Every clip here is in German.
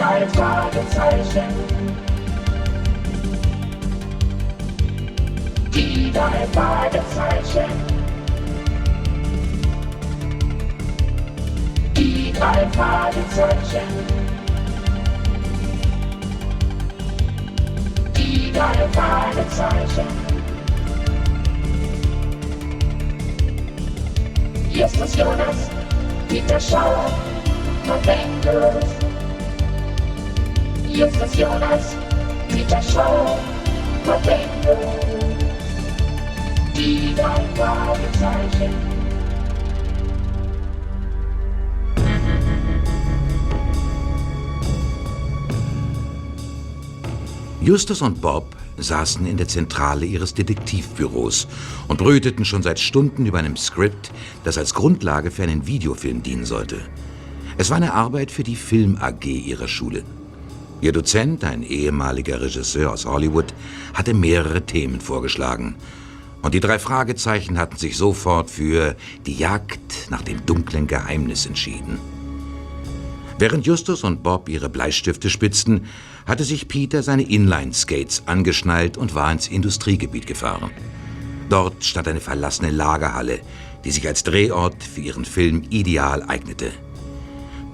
drei Fragezeichen. Die drei Fragezeichen. Die drei Fragezeichen. Die drei Fragezeichen. Justus Jonas, Peter Schauer, November. Justus Jonas, Peter Schauer, November. Die drei Fragezeichen. Justus und Bob saßen in der Zentrale ihres Detektivbüros und brüteten schon seit Stunden über einem Skript, das als Grundlage für einen Videofilm dienen sollte. Es war eine Arbeit für die Film AG ihrer Schule. Ihr Dozent, ein ehemaliger Regisseur aus Hollywood, hatte mehrere Themen vorgeschlagen. Und die drei Fragezeichen hatten sich sofort für die Jagd nach dem dunklen Geheimnis entschieden. Während Justus und Bob ihre Bleistifte spitzten, hatte sich Peter seine Inline-Skates angeschnallt und war ins Industriegebiet gefahren. Dort stand eine verlassene Lagerhalle, die sich als Drehort für ihren Film ideal eignete.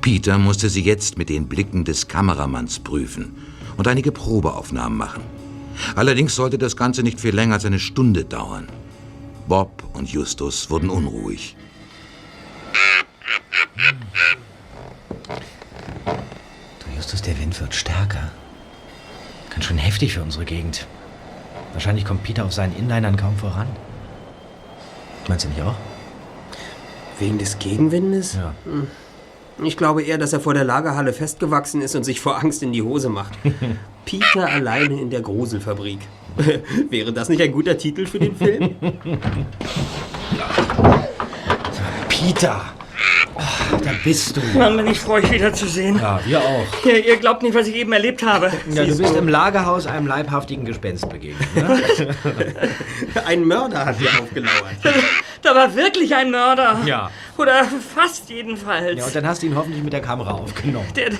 Peter musste sie jetzt mit den Blicken des Kameramanns prüfen und einige Probeaufnahmen machen. Allerdings sollte das Ganze nicht viel länger als eine Stunde dauern. Bob und Justus wurden unruhig. Du Justus, der Wind wird stärker. Ganz schön heftig für unsere Gegend. Wahrscheinlich kommt Peter auf seinen Inlinern kaum voran. Meinst du nicht auch? Wegen des Gegenwindes? Ja. Ich glaube eher, dass er vor der Lagerhalle festgewachsen ist und sich vor Angst in die Hose macht. Peter alleine in der Gruselfabrik. Wäre das nicht ein guter Titel für den Film? Peter! Ah, da bist du. Mann, bin ich froh, euch wiederzusehen. Ja, wir auch. Ihr, ihr glaubt nicht, was ich eben erlebt habe. Ja, du bist im Lagerhaus einem leibhaftigen Gespenst begegnet. Ne? Ein Mörder hat hier aufgelauert. Da war wirklich ein Mörder. Ja. Oder fast jedenfalls. Ja, und dann hast du ihn hoffentlich mit der Kamera aufgenommen. der,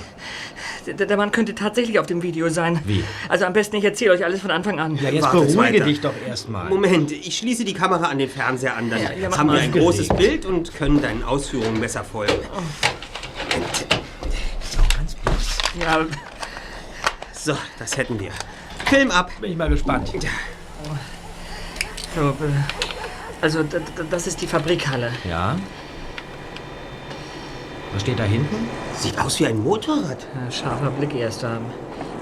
der, Mann könnte tatsächlich auf dem Video sein. Wie? Also am besten, ich erzähle euch alles von Anfang an. Ja, jetzt Wartet's beruhige weiter. dich doch erstmal. Moment, ich schließe die Kamera an den Fernseher an, dann Ja, ja, haben wir ein großes. Bild und können deinen Ausführungen besser folgen. Ja, So, das hätten wir. Film ab. Bin ich mal gespannt. so, äh, also das ist die Fabrikhalle. Ja? Was steht da hinten? Sieht aus wie ein Motorrad. Ja, scharfer Blick erst da.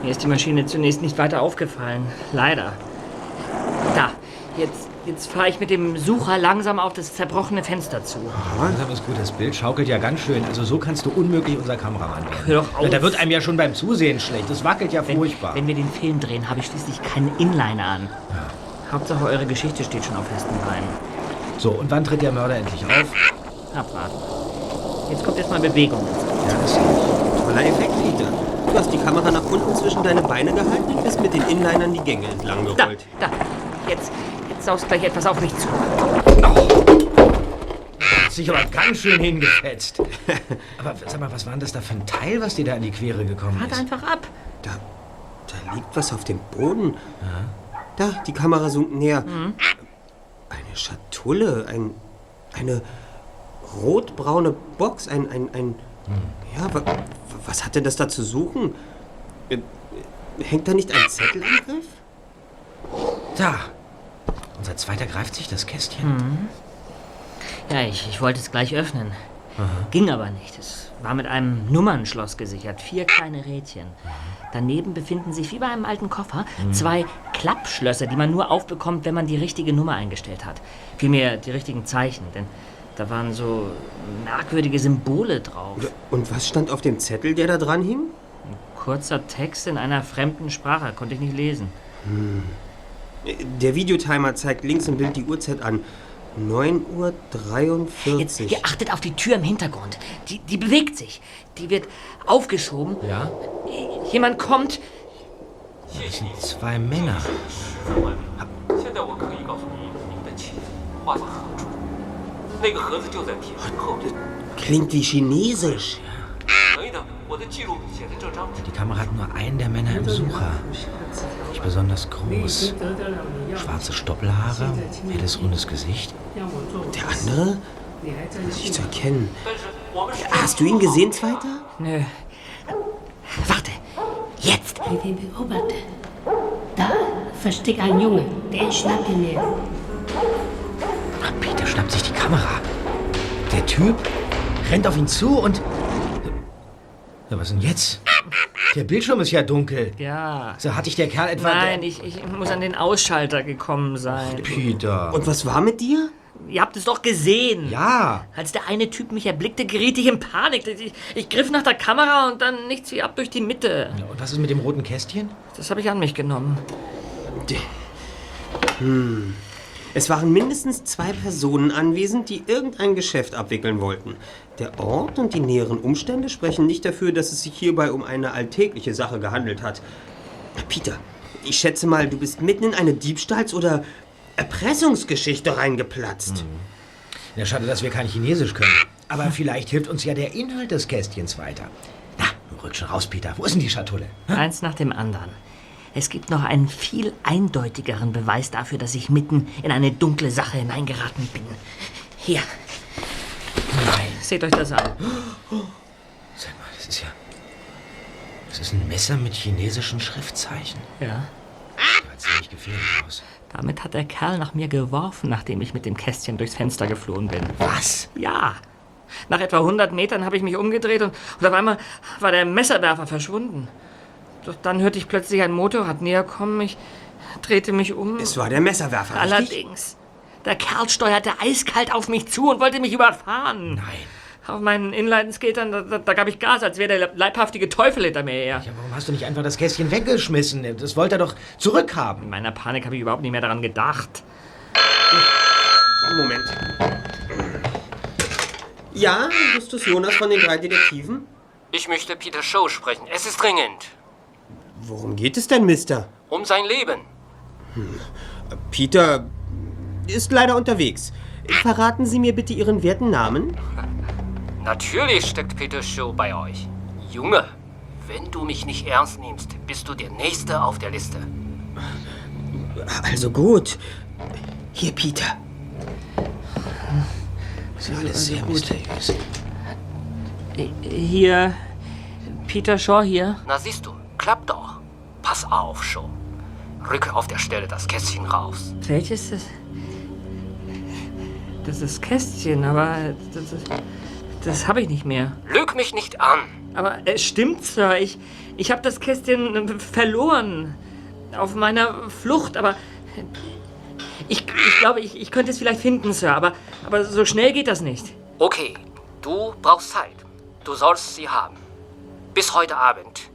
Mir ist die Maschine zunächst nicht weiter aufgefallen. Leider. Da, jetzt, jetzt fahre ich mit dem Sucher langsam auf das zerbrochene Fenster zu. Langsam ist gut, das Bild schaukelt ja ganz schön. Also so kannst du unmöglich unser Kameramann werden. Hör doch auf. Ja, da wird einem ja schon beim Zusehen schlecht. Das wackelt ja Wenn, furchtbar. wenn wir den Film drehen, habe ich schließlich keinen Inliner an. Hauptsache, eure Geschichte steht schon auf festen Beinen. So, und wann tritt der Mörder endlich auf? Abwarten. Jetzt kommt erstmal Bewegung. Ja, das sehe ich. Toller Effekt, Peter. Du hast die Kamera nach unten zwischen deine Beine gehalten und bist mit den Inlinern die Gänge entlang Da, gerollt. da. Jetzt, jetzt saust gleich etwas auf mich zu. Hat sich aber ganz schön hingefetzt. aber sag mal, was war denn das da für ein Teil, was dir da in die Quere gekommen Warte ist? einfach ab. Da, da liegt was auf dem Boden. Da, die Kamera zoomt näher. Eine Schatulle, ein, eine rotbraune Box, ein, ein, ein ja, wa, wa- was hat denn das da zu suchen? Äh, Hängt da nicht ein Zettel am Griff? Da. Unser Zweiter greift sich das Kästchen. Ja, ich, ich wollte es gleich öffnen. Ging aber nicht. Es war mit einem Nummernschloss gesichert. Vier kleine Rädchen. Daneben befinden sich, wie bei einem alten Koffer, zwei Klappschlösser, die man nur aufbekommt, wenn man die richtige Nummer eingestellt hat. Vielmehr die richtigen Zeichen, denn da waren so merkwürdige Symbole drauf. Und was stand auf dem Zettel, der da dran hing? Kurzer Text in einer fremden Sprache, konnte ich nicht lesen. Der Videotimer zeigt links im Bild die Uhrzeit an. 9.43 Uhr. Jetzt, ihr achtet auf die Tür im Hintergrund. Die, die bewegt sich. Die wird aufgeschoben. Ja? Jemand kommt. Das sind zwei Männer. 现那个盒子就在铁门后面。 Klingt wie Chinesisch. 等一等， 我的记录写在这张纸。 Die Kamera hat nur einen der Männer im Sucher. Nicht besonders groß. Schwarze Stoppelhaare, helles rundes Gesicht. Der andere? Nicht zu erkennen. 但是我们是 Hast du ihn gesehen, Zweiter? Nö. Warte. Jetzt. Bei den Beobachter. Da versteckt ein Junge, den schnappen wir. Ach, Peter schnappt sich die Kamera. Der Typ rennt auf ihn zu und... Ja, was denn jetzt? Der Bildschirm ist ja dunkel. Ja. So, hat dich der Kerl etwa... Nein, ich, ich muss an den Ausschalter gekommen sein. Peter. Und was war mit dir? Ihr habt es doch gesehen. Ja. Als der eine Typ mich erblickte, geriet ich in Panik. Ich, ich griff nach der Kamera und dann nichts wie ab durch die Mitte. Und was ist mit dem roten Kästchen? Das habe ich an mich genommen. Es waren mindestens zwei Personen anwesend, die irgendein Geschäft abwickeln wollten. Der Ort und die näheren Umstände sprechen nicht dafür, dass es sich hierbei um eine alltägliche Sache gehandelt hat. Peter, ich schätze mal, du bist mitten in eine Diebstahls- oder Erpressungsgeschichte reingeplatzt. Ja, schade, dass wir kein Chinesisch können. Aber vielleicht hilft uns ja der Inhalt des Kästchens weiter. Na, rück schon raus, Peter. Wo ist denn die Schatulle? Eins nach dem anderen. Es gibt noch einen viel eindeutigeren Beweis dafür, dass ich mitten in eine dunkle Sache hineingeraten bin. Hier, Nein. seht euch das an. Sag mal, das ist ja... Das ist ein Messer mit chinesischen Schriftzeichen. Ja. Das sieht ziemlich gefährlich aus. Damit hat der Kerl nach mir geworfen, nachdem ich mit dem Kästchen durchs Fenster geflohen bin. Was? Ja. Nach etwa 100 Metern habe ich mich umgedreht und, und auf einmal war der Messerwerfer verschwunden. Doch dann hörte ich plötzlich ein Motorrad näher kommen. Ich drehte mich um. Es war der Messerwerfer, richtig? Allerdings. Der Kerl steuerte eiskalt auf mich zu und wollte mich überfahren. Nein. Auf meinen Inline-Skatern, da, da, da gab ich Gas, als wäre der leibhaftige Teufel hinter mir her. Ja, warum hast du nicht einfach das Kästchen weggeschmissen? Das wollte er doch zurückhaben. In meiner Panik habe ich überhaupt nicht mehr daran gedacht. Moment. Ja, Justus Jonas von den drei Detektiven? Ich möchte Peter Shaw sprechen. Es ist dringend. Worum geht es denn, Mister? Um sein Leben. Peter ist leider unterwegs. Verraten Sie mir bitte Ihren werten Namen? Natürlich steckt Peter Shaw bei euch. Junge, wenn du mich nicht ernst nimmst, bist du der Nächste auf der Liste. Also gut. Hier, Peter. Das ist alles sehr mysteriös. Hier, Peter Shaw hier. Na siehst du, klappt doch. Pass auf, Shaw. Rücke auf der Stelle das Kästchen raus. Welches ist das? Das ist Kästchen, aber das, das, das habe ich nicht mehr. Lüg mich nicht an. Aber es stimmt, Sir. Ich, ich habe das Kästchen äh, verloren. Auf meiner Flucht, aber. Ich, ich glaube, ich, ich könnte es vielleicht finden, Sir, aber, aber so schnell geht das nicht. Okay, du brauchst Zeit. Du sollst sie haben. Bis heute Abend.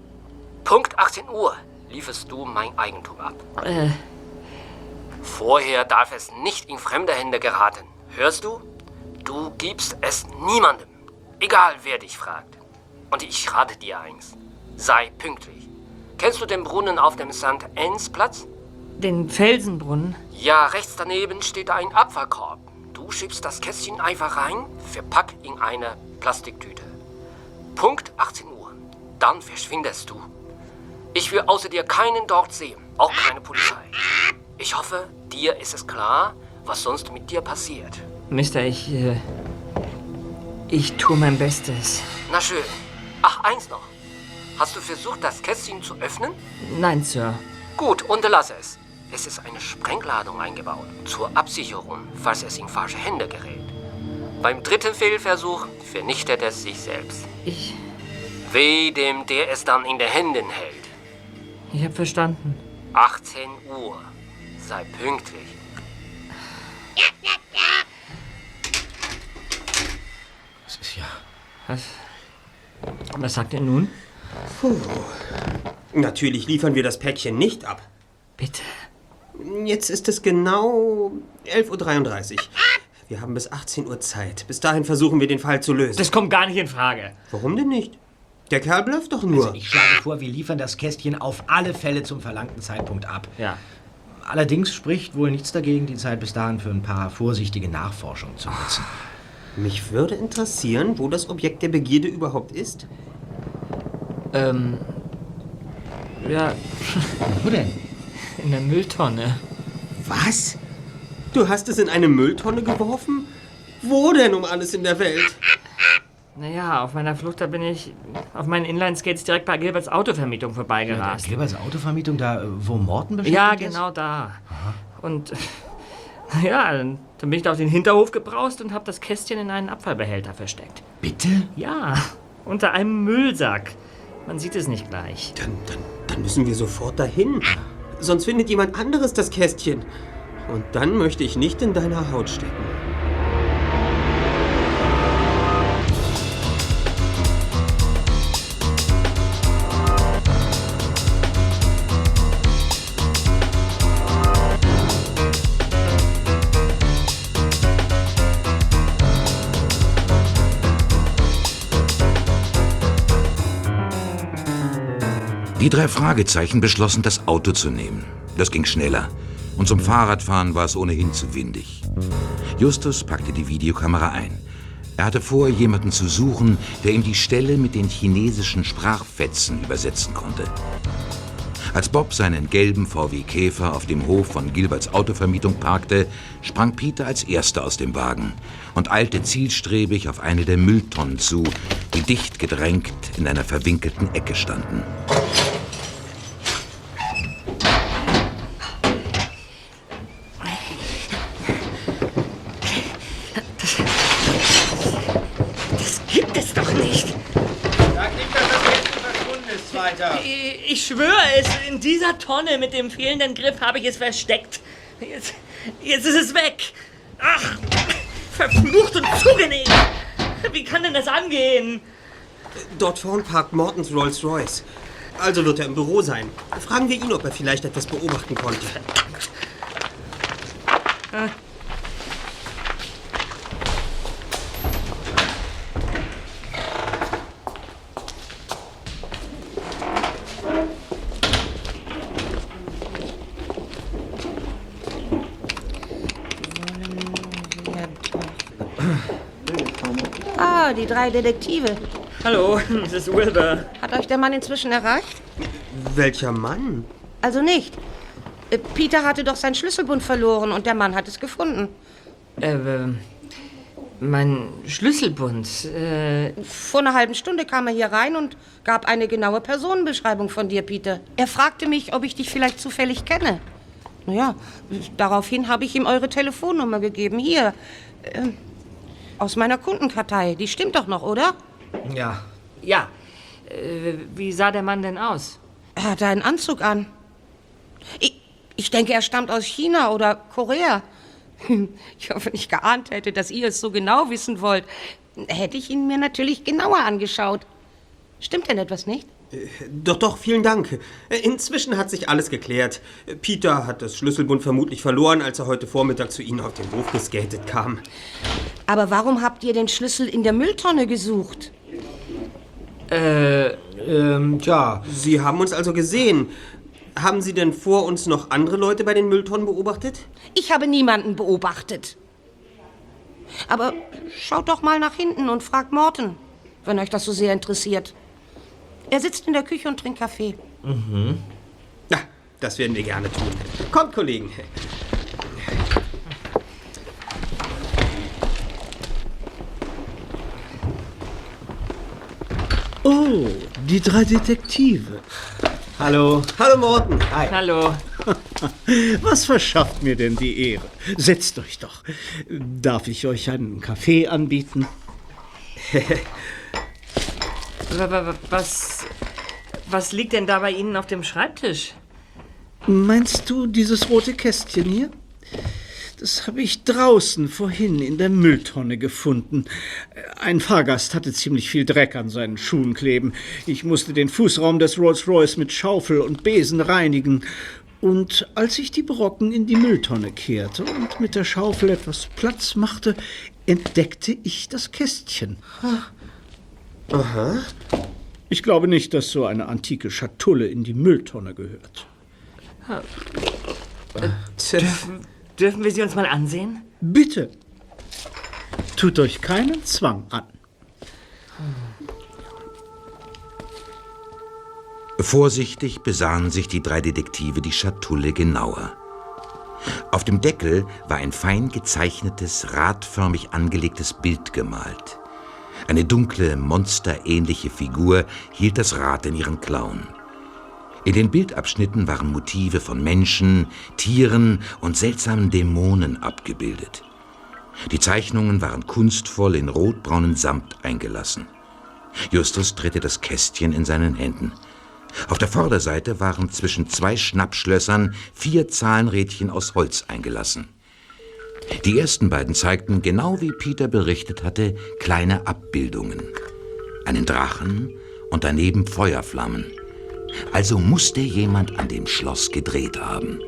Punkt 18 Uhr lieferst du mein Eigentum ab. Äh, Vorher darf es nicht in fremde Hände geraten. Hörst du? Du gibst es niemandem. Egal wer dich fragt. Und ich rate dir eins. Sei pünktlich. Kennst du den Brunnen auf dem St. Anne's Platz? den Felsenbrunnen. Ja, rechts daneben steht ein Abfallkorb. Du schiebst das Kästchen einfach rein, verpack in eine Plastiktüte. Punkt 18 Uhr. Dann verschwindest du. Ich will außer dir keinen dort sehen, auch keine Polizei. Ich hoffe, dir ist es klar, was sonst mit dir passiert. Mister, ich. Äh, ich tue mein Bestes. Na schön. Ach, eins noch. Hast du versucht, das Kästchen zu öffnen? Nein, Sir. Gut, unterlasse es. Es ist eine Sprengladung eingebaut, zur Absicherung, falls es in falsche Hände gerät. Beim dritten Fehlversuch vernichtet es sich selbst. Ich. Weh dem, der es dann in den Händen hält. Ich habe verstanden. 18 Uhr. Sei pünktlich. Das ist ja... Was. Was sagt er nun? Natürlich liefern wir das Päckchen nicht ab. Bitte. Jetzt ist es genau 11.33 Uhr. Wir haben bis 18 Uhr Zeit. Bis dahin versuchen wir den Fall zu lösen. Das kommt gar nicht in Frage. Warum denn nicht? Der Kerl blufft doch nur. Also ich schlage vor, wir liefern das Kästchen auf alle Fälle zum verlangten Zeitpunkt ab. Ja. Allerdings spricht wohl nichts dagegen, die Zeit bis dahin für ein paar vorsichtige Nachforschungen zu nutzen. Mich würde interessieren, wo das Objekt der Begierde überhaupt ist. Ähm. Ja, Wo denn? in der Mülltonne. Was? Du hast es in eine Mülltonne geworfen? Wo denn um alles in der Welt? Naja, auf meiner Flucht, da bin ich auf meinen Inline-Skates direkt bei Gilberts Autovermietung vorbeigerast. Gilberts Autovermietung, da, äh, wo Morten beschäftigt Ja, ist? genau da. Und ja, dann bin ich da auf den Hinterhof gebraust und habe das Kästchen in einen Abfallbehälter versteckt. Bitte? Ja, unter einem Müllsack. Man sieht es nicht gleich. Dann, dann, dann müssen wir sofort dahin. Sonst findet jemand anderes das Kästchen. Und dann möchte ich nicht in deiner Haut stecken. Die drei Fragezeichen beschlossen, das Auto zu nehmen. Das ging schneller. Und zum Fahrradfahren war es ohnehin zu windig. Justus packte die Videokamera ein. Er hatte vor, jemanden zu suchen, der ihm die Stelle mit den chinesischen Sprachfetzen übersetzen konnte. Als Bob seinen gelben VW Käfer auf dem Hof von Gilberts Autovermietung parkte, sprang Peter als Erster aus dem Wagen und eilte zielstrebig auf eine der Mülltonnen zu, die dicht gedrängt in einer verwinkelten Ecke standen. Das gibt es doch nicht. Sag nicht, dass das Kästchen verschwunden ist, weiter. Ich, ich schwöre es, in dieser Tonne mit dem fehlenden Griff habe ich es versteckt. Jetzt, jetzt ist es weg. Ach, verflucht und zugenäht. Wie kann denn das angehen? Dort vorn parkt Mortons Rolls Royce. Also wird er im Büro sein. Fragen wir ihn, ob er vielleicht etwas beobachten konnte. Ah, die drei Detektive. Hallo, Mrs. Wilbur. Hat euch der Mann inzwischen erreicht? Welcher Mann? Also nicht. Äh, Peter hatte doch sein Schlüsselbund verloren und der Mann hat es gefunden. Äh, ähm, mein Schlüsselbund. Äh, Vor einer halben Stunde kam er hier rein und gab eine genaue Personenbeschreibung von dir, Peter. Er fragte mich, ob ich dich vielleicht zufällig kenne. Naja, daraufhin habe ich ihm eure Telefonnummer gegeben. Hier, ähm, aus meiner Kundenkartei. Die stimmt doch noch, oder? Ja. ja. Äh, wie sah der Mann denn aus? Er hatte einen Anzug an. Ich, ich denke, er stammt aus China oder Korea. Ich hoffe, nicht geahnt hätte, dass ihr es so genau wissen wollt. Hätte ich ihn mir natürlich genauer angeschaut. Stimmt denn etwas nicht? Doch, doch, vielen Dank. Inzwischen hat sich alles geklärt. Peter hat das Schlüsselbund vermutlich verloren, als er heute Vormittag zu Ihnen auf den Hof geskatet kam. Aber warum habt ihr den Schlüssel in der Mülltonne gesucht? Äh, Ähm, tja. Sie haben uns also gesehen. Haben Sie denn vor uns noch andere Leute bei den Mülltonnen beobachtet? Ich habe niemanden beobachtet. Aber schaut doch mal nach hinten und fragt Morten, wenn euch das so sehr interessiert. Er sitzt in der Küche und trinkt Kaffee. Ja, das werden wir gerne tun. Kommt, Kollegen. Oh, die drei Detektive. Hallo. Hallo, Morten. hallo. Was verschafft mir denn die Ehre? Setzt euch doch. Darf ich euch einen Kaffee anbieten? Wa- wa- wa- Was, was liegt denn da bei Ihnen auf dem Schreibtisch? Meinst du dieses rote Kästchen hier? Das habe ich draußen vorhin in der Mülltonne gefunden. Ein Fahrgast hatte ziemlich viel Dreck an seinen Schuhen kleben. Ich musste den Fußraum des Rolls-Royce mit Schaufel und Besen reinigen. Und als ich die Brocken in die Mülltonne kehrte und mit der Schaufel etwas Platz machte, entdeckte ich das Kästchen. Aha. Ich glaube nicht, dass so eine antike Schatulle in die Mülltonne gehört. Dürfen wir sie uns mal ansehen? Bitte. Tut euch keinen Zwang an. Vorsichtig besahen sich die drei Detektive die Schatulle genauer. Auf dem Deckel war ein fein gezeichnetes, radförmig angelegtes Bild gemalt. Eine dunkle, monsterähnliche Figur hielt das Rad in ihren Klauen. In den Bildabschnitten waren Motive von Menschen, Tieren und seltsamen Dämonen abgebildet. Die Zeichnungen waren kunstvoll in rotbraunen Samt eingelassen. Justus drehte das Kästchen in seinen Händen. Auf der Vorderseite waren zwischen zwei Schnappschlössern vier Zahlenrädchen aus Holz eingelassen. Die ersten beiden zeigten, genau wie Peter berichtet hatte, kleine Abbildungen. Einen Drachen und daneben Feuerflammen. Also musste jemand an dem Schloss gedreht haben.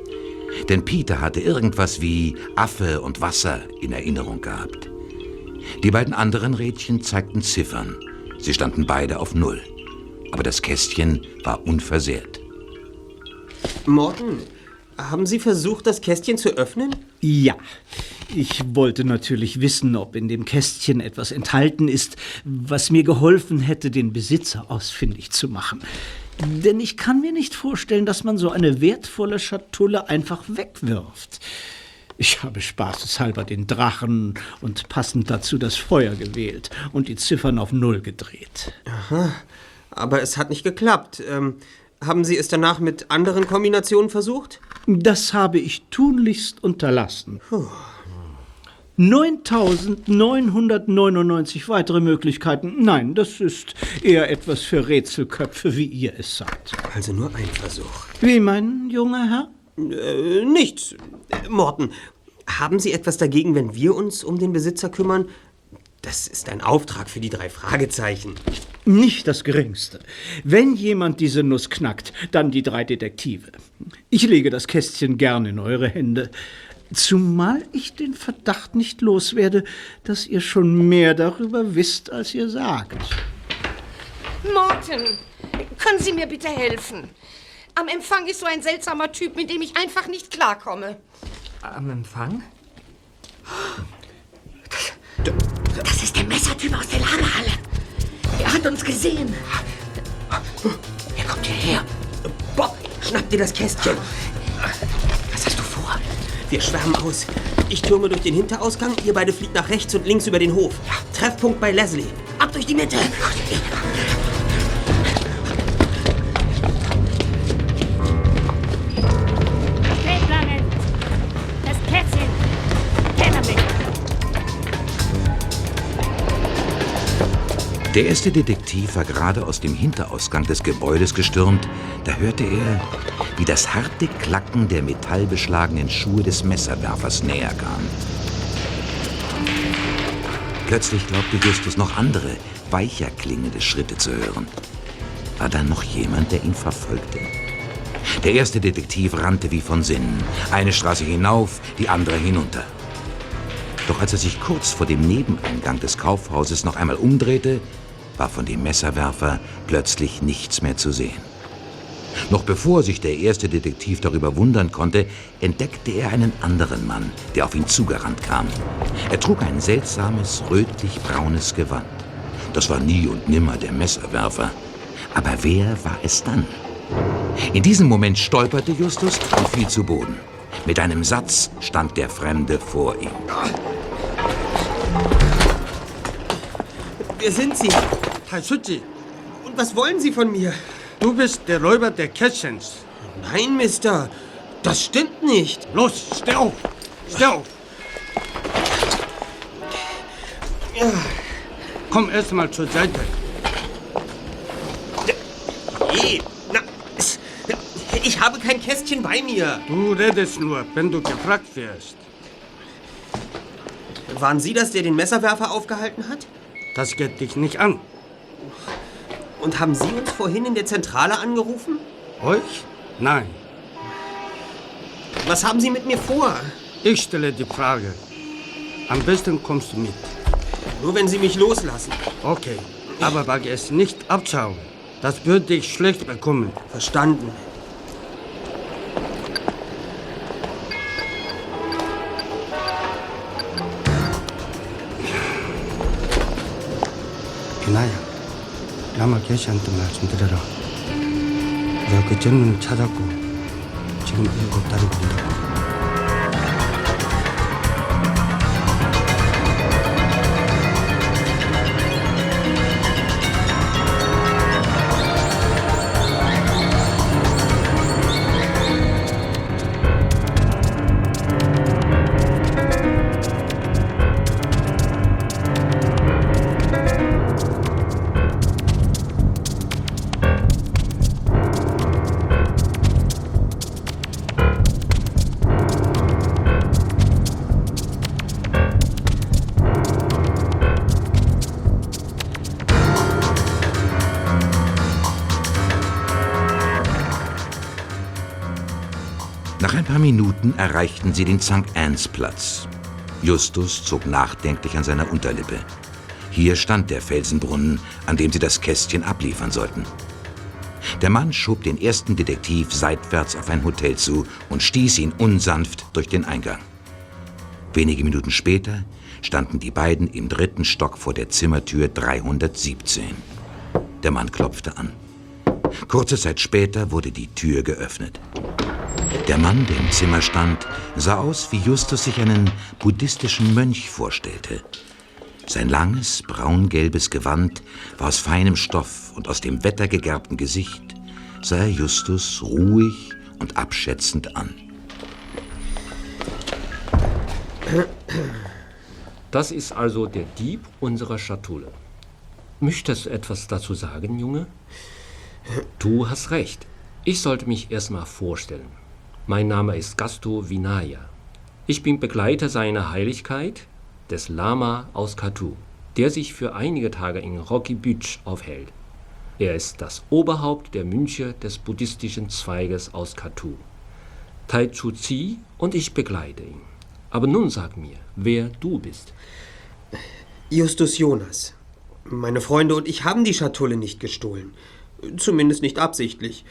Denn Peter hatte irgendwas wie Affe und Wasser in Erinnerung gehabt. Die beiden anderen Rädchen zeigten Ziffern. Sie standen beide auf Null. Aber das Kästchen war unversehrt. Morten, haben Sie versucht, das Kästchen zu öffnen? Ja, ich wollte natürlich wissen, ob in dem Kästchen etwas enthalten ist, was mir geholfen hätte, den Besitzer ausfindig zu machen. Denn ich kann mir nicht vorstellen, dass man so eine wertvolle Schatulle einfach wegwirft. Ich habe spaßeshalber den Drachen und passend dazu das Feuer gewählt und die Ziffern auf Null gedreht. Aha, aber es hat nicht geklappt. Ähm, haben Sie es danach mit anderen Kombinationen versucht? Das habe ich tunlichst unterlassen. 9999 weitere Möglichkeiten. Nein, das ist eher etwas für Rätselköpfe, wie ihr es seid. Also nur ein Versuch. Wie, mein junger Herr? Äh, nichts. Äh, Morten, haben Sie etwas dagegen, wenn wir uns um den Besitzer kümmern? Das ist ein Auftrag für die drei Fragezeichen. Nicht das geringste. Wenn jemand diese Nuss knackt, dann die drei Detektive. Ich lege das Kästchen gern in eure Hände. Zumal ich den Verdacht nicht loswerde, dass ihr schon mehr darüber wisst, als ihr sagt. Morten, können Sie mir bitte helfen? Am Empfang ist so ein seltsamer Typ, mit dem ich einfach nicht klarkomme. Am Empfang? Das ist der Messertyp aus der Lagerhalle. Er hat uns gesehen. Er kommt hierher. Bob, schnapp dir das Kästchen. Was hast du vor? Wir schwärmen aus. Ich türme durch den Hinterausgang, ihr beide fliegt nach rechts und links über den Hof. Treffpunkt bei Leslie. Ab durch die Mitte. Der erste Detektiv war gerade aus dem Hinterausgang des Gebäudes gestürmt. Da hörte er, wie das harte Klacken der metallbeschlagenen Schuhe des Messerwerfers näher kam. Plötzlich glaubte Justus noch andere, weicher klingende Schritte zu hören. War da noch jemand, der ihn verfolgte? Der erste Detektiv rannte wie von Sinnen. Eine Straße hinauf, die andere hinunter. Doch als er sich kurz vor dem Nebeneingang des Kaufhauses noch einmal umdrehte, war von dem Messerwerfer plötzlich nichts mehr zu sehen. Noch bevor sich der erste Detektiv darüber wundern konnte, entdeckte er einen anderen Mann, der auf ihn zugerannt kam. Er trug ein seltsames, rötlich-braunes Gewand. Das war nie und nimmer der Messerwerfer. Aber wer war es dann? In diesem Moment stolperte Justus und fiel zu Boden. Mit einem Satz stand der Fremde vor ihm. Wer sind Sie? Taisuchi, Und was wollen Sie von mir? du bist der Räuber der Kästchens. Nein, Mister. Das stimmt nicht. Los, steh auf! Steh auf! Komm erst mal zur Seite. Eh, es- ich habe kein Kästchen bei mir. Du redest nur, wenn du gefragt wirst. Waren Sie das, der den Messerwerfer aufgehalten hat? Das geht dich nicht an. Und haben Sie uns vorhin in der Zentrale angerufen? Euch? Nein. Was haben Sie mit mir vor? Ich stelle die Frage. Am besten kommst du mit. Nur wenn Sie mich loslassen. Okay. Aber wage es nicht abschauen. Das würde ich schlecht bekommen. Verstanden. 기나야, 나만 계시한테 말씀드려라. 대학교 전문을 찾았고 지금 일곱 달이 걸린다고. Minuten erreichten sie den St. Anne's Platz. Justus zog nachdenklich an seiner Unterlippe. Hier stand der Felsenbrunnen, an dem sie das Kästchen abliefern sollten. Der Mann schob den ersten Detektiv seitwärts auf ein Hotel zu und stieß ihn unsanft durch den Eingang. Wenige Minuten später standen die beiden im dritten Stock vor der Zimmertür 317. Der Mann klopfte an. Kurze Zeit später wurde die Tür geöffnet. Der Mann, der im Zimmer stand, sah aus, wie Justus sich einen buddhistischen Mönch vorstellte. Sein langes, braungelbes Gewand war aus feinem Stoff und aus dem wettergegerbten Gesicht sah er Justus ruhig und abschätzend an. Das ist also der Dieb unserer Schatulle. Möchtest du etwas dazu sagen, Junge? Du hast recht. Ich sollte mich erstmal vorstellen. Mein Name ist Gasto Vinaya. Ich bin Begleiter seiner Heiligkeit, des Lama aus Katu, der sich für einige Tage in Rocky Beach aufhält. Er ist das Oberhaupt der Mönche des buddhistischen Zweiges aus Katu. Tai Chu Zi und ich begleite ihn. Aber nun sag mir, wer du bist. Justus Jonas. Meine Freunde und ich haben die Schatulle nicht gestohlen. Zumindest nicht absichtlich.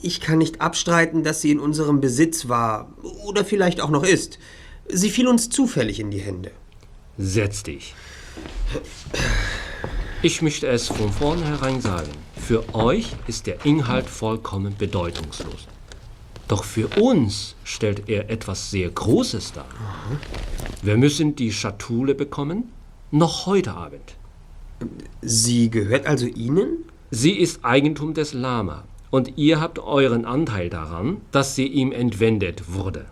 Ich kann nicht abstreiten, dass sie in unserem Besitz war oder vielleicht auch noch ist. Sie fiel uns zufällig in die Hände. Setz dich. Ich möchte es von vornherein sagen. Für euch ist der Inhalt vollkommen bedeutungslos. Doch für uns stellt er etwas sehr Großes dar. Wir müssen die Schatulle bekommen, noch heute Abend. Sie gehört also Ihnen? Sie ist Eigentum des Lama und ihr habt euren Anteil daran, dass sie ihm entwendet wurde.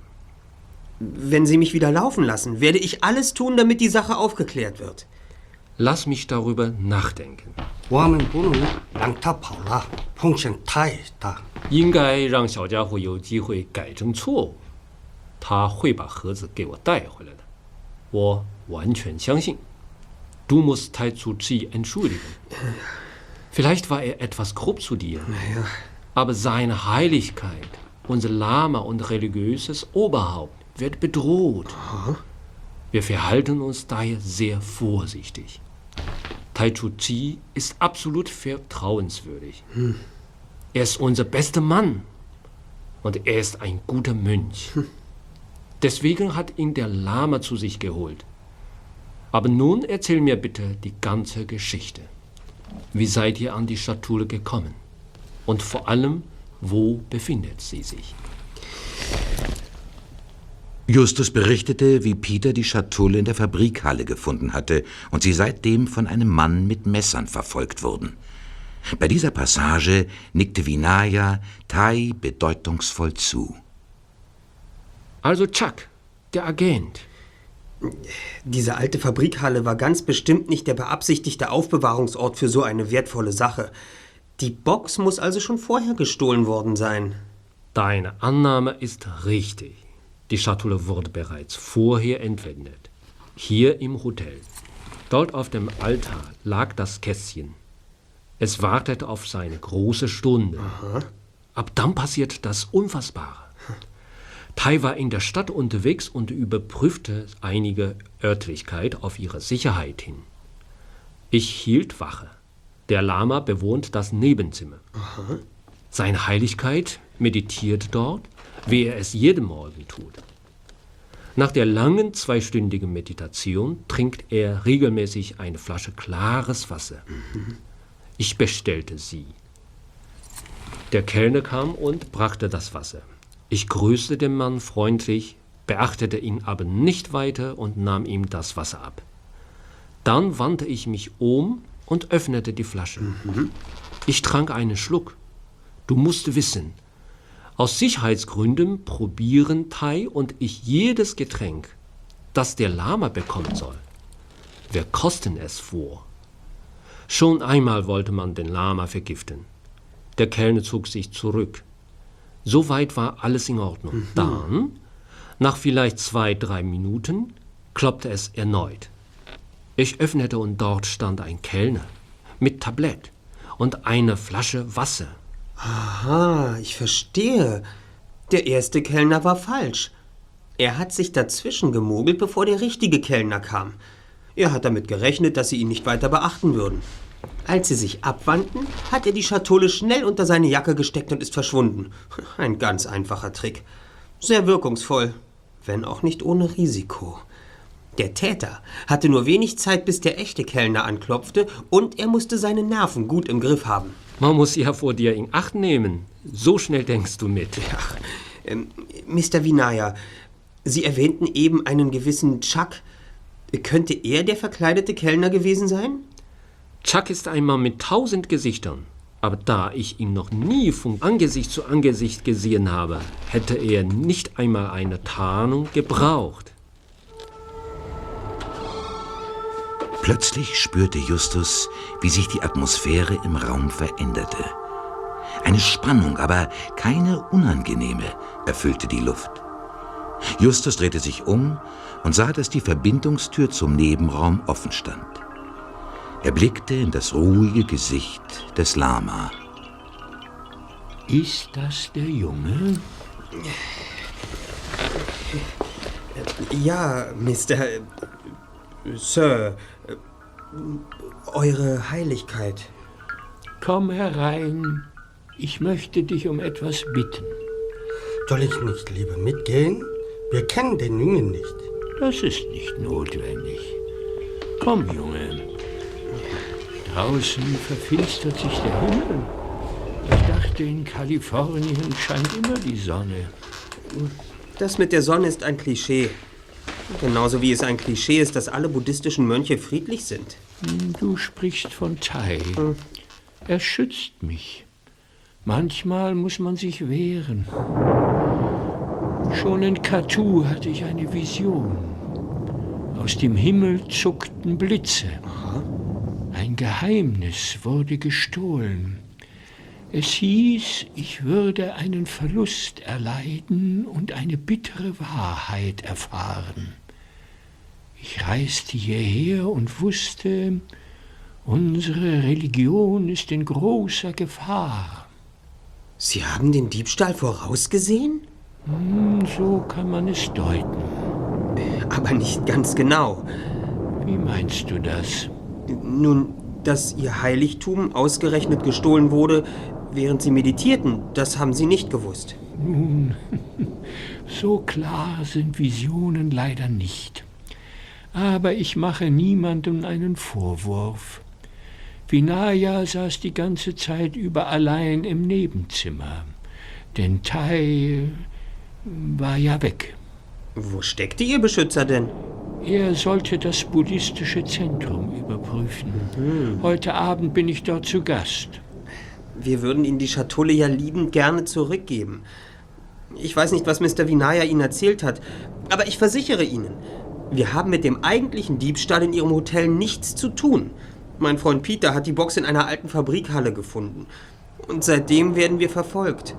Wenn Sie mich wieder laufen lassen, werde ich alles tun, damit die Sache aufgeklärt wird. Lass mich darüber nachdenken. 我们不能让他跑了，风险太大。应该让小家伙有机会改正错误。他会把盒子给我带回来的，我完全相信。Du musst Tai Zu Chi entschuldigen. Vielleicht war er etwas grob zu dir. Aber seine Heiligkeit, unser Lama und religiöses Oberhaupt, wird bedroht. Wir verhalten uns daher sehr vorsichtig. Tai Chu Chi ist absolut vertrauenswürdig. Er ist unser bester Mann und er ist ein guter Mönch. Deswegen hat ihn der Lama zu sich geholt. Aber nun erzähl mir bitte die ganze Geschichte. Wie seid ihr an die Schatulle gekommen? Und vor allem, wo befindet sie sich? Justus berichtete, wie Peter die Schatulle in der Fabrikhalle gefunden hatte und sie seitdem von einem Mann mit Messern verfolgt wurden. Bei dieser Passage nickte Vinaya Tai bedeutungsvoll zu. Also Chuck, der Agent. Diese alte Fabrikhalle war ganz bestimmt nicht der beabsichtigte Aufbewahrungsort für so eine wertvolle Sache. Die Box muss also schon vorher gestohlen worden sein. Deine Annahme ist richtig. Die Schatulle wurde bereits vorher entwendet. Hier im Hotel. Dort auf dem Altar lag das Kästchen. Es wartete auf seine große Stunde. Ab dann passiert das Unfassbare. Tai war in der Stadt unterwegs und überprüfte einige Örtlichkeit auf ihre Sicherheit hin. Ich hielt Wache. Der Lama bewohnt das Nebenzimmer. Seine Heiligkeit meditiert dort, wie er es jeden Morgen tut. Nach der langen zweistündigen Meditation trinkt er regelmäßig eine Flasche klares Wasser. Ich bestellte sie. Der Kellner kam und brachte das Wasser. Ich grüßte den Mann freundlich, beachtete ihn aber nicht weiter und nahm ihm das Wasser ab. Dann wandte ich mich um und öffnete die Flasche. Ich trank einen Schluck. Du musst wissen, aus Sicherheitsgründen probieren Tai und ich jedes Getränk, das der Lama bekommen soll. Wir kosten es vor. Schon einmal wollte man den Lama vergiften. Der Kellner zog sich zurück. Soweit war alles in Ordnung. Dann, nach vielleicht zwei, drei Minuten, klopfte es erneut. Ich öffnete und dort stand ein Kellner mit Tablett und eine Flasche Wasser. Aha, ich verstehe. Der erste Kellner war falsch. Er hat sich dazwischen gemogelt, bevor der richtige Kellner kam. Er hat damit gerechnet, dass sie ihn nicht weiter beachten würden. Als sie sich abwandten, hat er die Schatulle schnell unter seine Jacke gesteckt und ist verschwunden. Ein ganz einfacher Trick. Sehr wirkungsvoll, wenn auch nicht ohne Risiko. Der Täter hatte nur wenig Zeit, bis der echte Kellner anklopfte, und er musste seine Nerven gut im Griff haben. Man muss ja vor dir in Acht nehmen. So schnell denkst du mit. Ach, ähm, Mr. Vinaya, Sie erwähnten eben einen gewissen Chuck. Könnte er der verkleidete Kellner gewesen sein? Chuck ist ein Mann mit tausend Gesichtern. Aber da ich ihn noch nie von Angesicht zu Angesicht gesehen habe, hätte er nicht einmal eine Tarnung gebraucht. Plötzlich spürte Justus, wie sich die Atmosphäre im Raum veränderte. Eine Spannung, aber keine unangenehme, erfüllte die Luft. Justus drehte sich um und sah, dass die Verbindungstür zum Nebenraum offen stand. Er blickte in das ruhige Gesicht des Lama. Ist das der Junge? Ja, Mr. Sir. Eure Heiligkeit. Komm herein. Ich möchte dich um etwas bitten. Soll ich nicht lieber mitgehen? Wir kennen den Jungen nicht. Das ist nicht notwendig. Komm, Junge. Draußen verfinstert sich der Himmel. Ich dachte, in Kalifornien scheint immer die Sonne. Das mit der Sonne ist ein Klischee. Genauso wie es ein Klischee ist, dass alle buddhistischen Mönche friedlich sind. Hm, Du sprichst von Tai. Er schützt mich. Manchmal muss man sich wehren. Schon in Katu hatte ich eine Vision. Aus dem Himmel zuckten Blitze. Ein Geheimnis wurde gestohlen. Es hieß, ich würde einen Verlust erleiden und eine bittere Wahrheit erfahren. Ich reiste hierher und wusste, unsere Religion ist in großer Gefahr. Sie haben den Diebstahl vorausgesehen? Hm, So kann man es deuten. Aber nicht ganz genau. Wie meinst du das? Nun, dass Ihr Heiligtum ausgerechnet gestohlen wurde, während Sie meditierten, das haben Sie nicht gewusst. Nun, so klar sind Visionen leider nicht. Aber ich mache niemandem einen Vorwurf. Vinaya saß die ganze Zeit über allein im Nebenzimmer. Denn Tai war ja weg. Wo steckte Ihr Beschützer denn? Er sollte das buddhistische Zentrum überprüfen. Heute Abend bin ich dort zu Gast. Wir würden Ihnen die Schatulle ja liebend gerne zurückgeben. Ich weiß nicht, was Mr. Vinaya Ihnen erzählt hat, aber ich versichere Ihnen, wir haben mit dem eigentlichen Diebstahl in Ihrem Hotel nichts zu tun. Mein Freund Peter hat die Box in einer alten Fabrikhalle gefunden. Und seitdem werden wir verfolgt.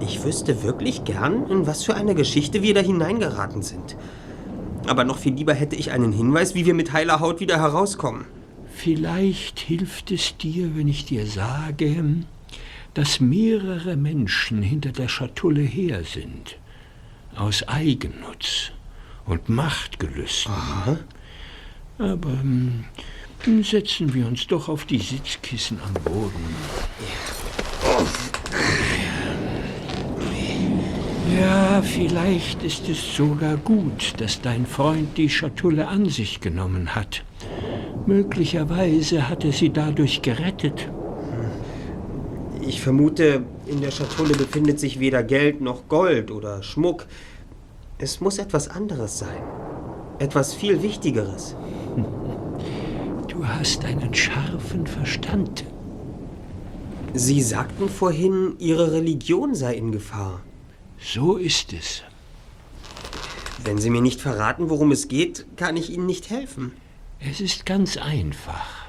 Ich wüsste wirklich gern, in was für eine Geschichte wir da hineingeraten sind. Aber noch viel lieber hätte ich einen Hinweis, wie wir mit heiler Haut wieder herauskommen. Vielleicht hilft es dir, wenn ich dir sage, dass mehrere Menschen hinter der Schatulle her sind. Aus Eigennutz und Machtgelüsten. Aber hm, setzen wir uns doch auf die Sitzkissen am Boden. Ja, vielleicht ist es sogar gut, dass dein Freund die Schatulle an sich genommen hat. Möglicherweise hat er sie dadurch gerettet. Ich vermute, in der Schatulle befindet sich weder Geld noch Gold oder Schmuck. Es muss etwas anderes sein. Etwas viel Wichtigeres. Du hast einen scharfen Verstand. Sie sagten vorhin, Ihre Religion sei in Gefahr. So ist es. Wenn Sie mir nicht verraten, worum es geht, kann ich Ihnen nicht helfen. Es ist ganz einfach.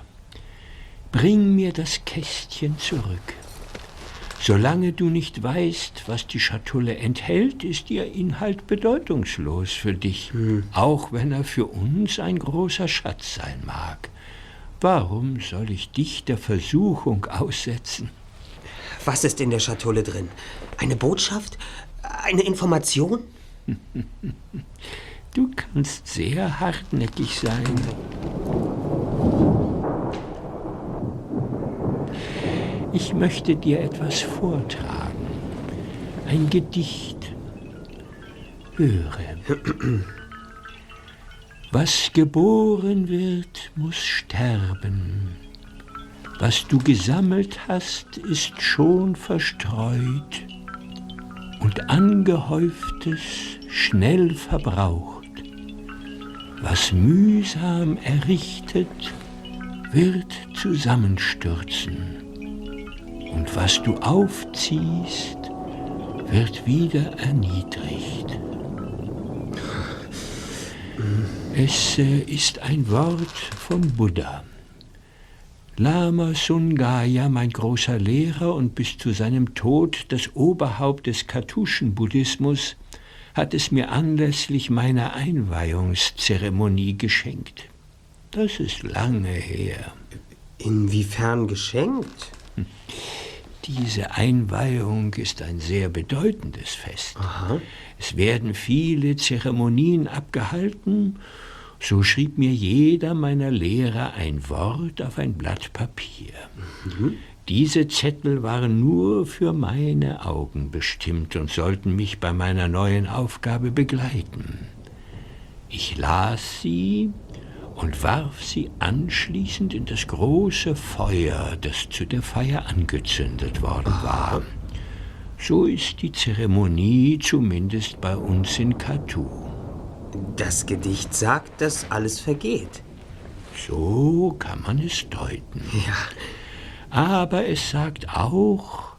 Bring mir das Kästchen zurück. Solange du nicht weißt, was die Schatulle enthält, ist ihr Inhalt bedeutungslos für dich, auch wenn er für uns ein großer Schatz sein mag. Warum soll ich dich der Versuchung aussetzen? Was ist in der Schatulle drin? Eine Botschaft? Eine Information? Du kannst sehr hartnäckig sein. Ich möchte dir etwas vortragen. Ein Gedicht. Höre. Was geboren wird, muss sterben. Was du gesammelt hast, ist schon verstreut und angehäuftes schnell verbraucht. Was mühsam errichtet, wird zusammenstürzen. Und was du aufziehst, wird wieder erniedrigt. Es äh, ist ein Wort von Buddha. Lama Sungaya, mein großer Lehrer und bis zu seinem Tod das Oberhaupt des Kartuschen-Buddhismus, hat es mir anlässlich meiner Einweihungszeremonie geschenkt. Das ist lange her. Inwiefern geschenkt? Diese Einweihung ist ein sehr bedeutendes Fest. Es werden viele Zeremonien abgehalten. So schrieb mir jeder meiner Lehrer ein Wort auf ein Blatt Papier. Diese Zettel waren nur für meine Augen bestimmt und sollten mich bei meiner neuen Aufgabe begleiten. Ich las sie und warf sie anschließend in das große Feuer, das zu der Feier angezündet worden war. So ist die Zeremonie zumindest bei uns in Katu. Das Gedicht sagt, dass alles vergeht. So kann man es deuten. Ja. Aber es sagt auch,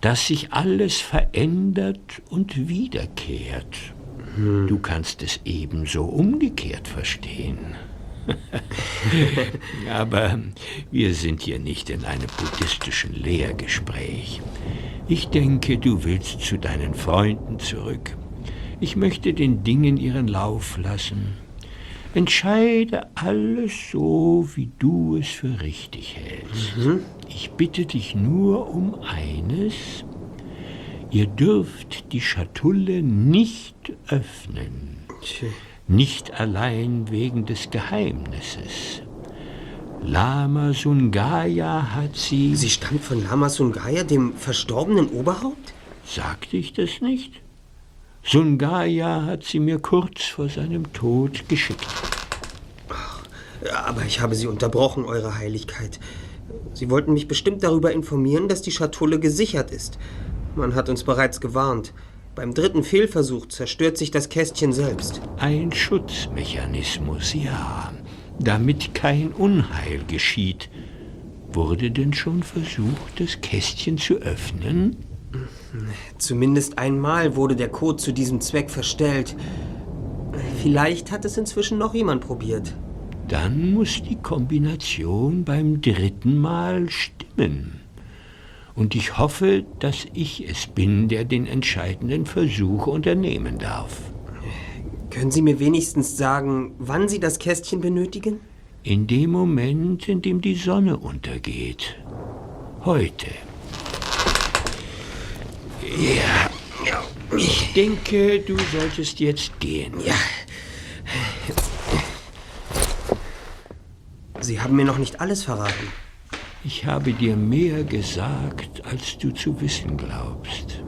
dass sich alles verändert und wiederkehrt. Du kannst es ebenso umgekehrt verstehen. Aber wir sind hier nicht in einem buddhistischen Lehrgespräch. Ich denke, du willst zu deinen Freunden zurück. Ich möchte den Dingen ihren Lauf lassen. Entscheide alles so, wie du es für richtig hältst. Ich bitte dich nur um eines. Ihr dürft die Schatulle nicht öffnen. Nicht allein wegen des Geheimnisses. Lama Sungaya hat sie. Sie stammt von Lama Sungaya, dem verstorbenen Oberhaupt? Sagte ich das nicht? Sungaya hat sie mir kurz vor seinem Tod geschickt. Aber ich habe Sie unterbrochen, Eure Heiligkeit. Sie wollten mich bestimmt darüber informieren, dass die Schatulle gesichert ist. Man hat uns bereits gewarnt. Beim dritten Fehlversuch zerstört sich das Kästchen selbst. Ein Schutzmechanismus, ja, damit kein Unheil geschieht. Wurde denn schon versucht, das Kästchen zu öffnen? Zumindest einmal wurde der Code zu diesem Zweck verstellt. Vielleicht hat es inzwischen noch jemand probiert. Dann muss die Kombination beim dritten Mal stimmen. Und ich hoffe, dass ich es bin, der den entscheidenden Versuch unternehmen darf. Können Sie mir wenigstens sagen, wann Sie das Kästchen benötigen? In dem Moment, in dem die Sonne untergeht. Heute. Ja. Ich denke, du solltest jetzt gehen. Ja. Sie haben mir noch nicht alles verraten. Ich habe dir mehr gesagt, als du zu wissen glaubst.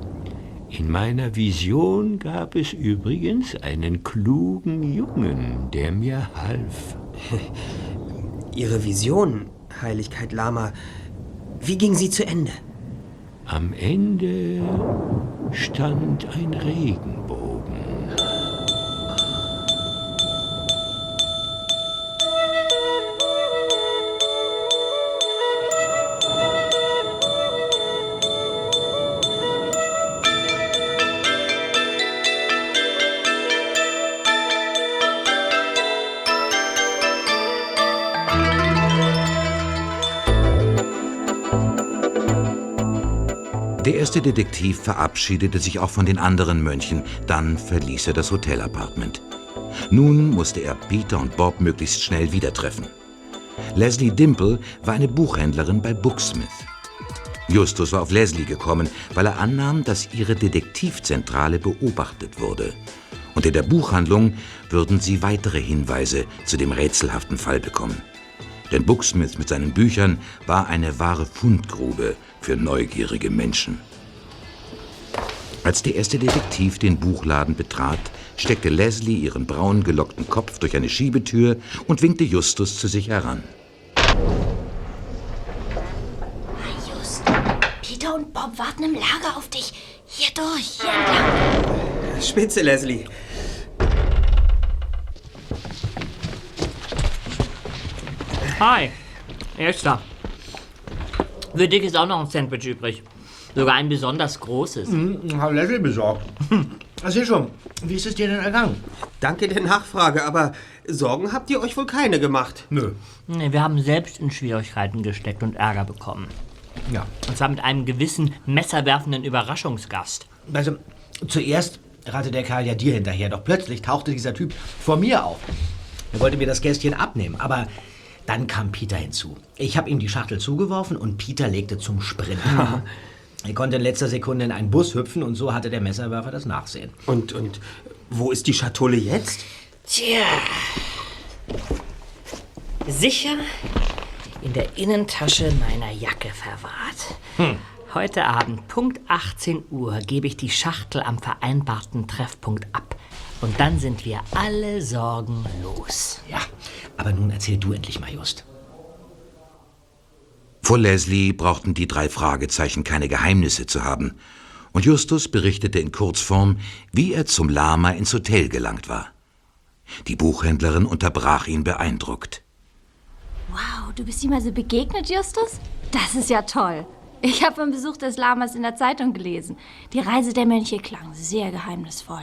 In meiner Vision gab es übrigens einen klugen Jungen, der mir half. Ihre Vision, Heiligkeit Lama, wie ging sie zu Ende? Am Ende stand ein Regenbogen. Der erste Detektiv verabschiedete sich auch von den anderen Mönchen, dann verließ er das Hotelapartment. Nun musste er Peter und Bob möglichst schnell wieder treffen. Leslie Dimple war eine Buchhändlerin bei Booksmith. Justus war auf Leslie gekommen, weil er annahm, dass ihre Detektivzentrale beobachtet wurde. Und in der Buchhandlung würden sie weitere Hinweise zu dem rätselhaften Fall bekommen. Denn Booksmith mit seinen Büchern war eine wahre Fundgrube für neugierige Menschen. Als der erste Detektiv den Buchladen betrat, steckte Leslie ihren braun gelockten Kopf durch eine Schiebetür und winkte Justus zu sich heran. Just, Peter und Bob warten im Lager auf dich. Hier durch, hier entlang. Spitze, Leslie. Hi, er ist da. Für dich ist auch noch ein Sandwich übrig. Sogar ein besonders großes. Mhm, hab Leslie besorgt. Erzähl schon, wie ist es dir denn ergangen? Danke der Nachfrage, aber Sorgen habt ihr euch wohl keine gemacht. Nö. Nee, wir haben selbst in Schwierigkeiten gesteckt und Ärger bekommen. Ja. Und zwar mit einem gewissen messerwerfenden Überraschungsgast. Also, zuerst rannte der Kerl ja dir hinterher, doch plötzlich tauchte dieser Typ vor mir auf. Er wollte mir das Kästchen abnehmen, aber dann kam Peter hinzu. Ich habe ihm die Schachtel zugeworfen und Peter legte zum Sprint. er konnte in letzter Sekunde in einen Bus hüpfen und so hatte der Messerwerfer das Nachsehen. Und, und wo ist die Schatulle jetzt? Tja. Sicher in der Innentasche meiner Jacke verwahrt. Hm. Heute Abend, Punkt 18 Uhr, gebe ich die Schachtel am vereinbarten Treffpunkt ab. Und dann sind wir alle Sorgen los. Ja, aber nun erzähl du endlich mal, Just. Vor Leslie brauchten die drei Fragezeichen keine Geheimnisse zu haben. Und Justus berichtete in Kurzform, wie er zum Lama ins Hotel gelangt war. Die Buchhändlerin unterbrach ihn beeindruckt. Wow, du bist ihm also begegnet, Justus? Das ist ja toll. Ich habe vom Besuch des Lamas in der Zeitung gelesen. Die Reise der Mönche klang sehr geheimnisvoll.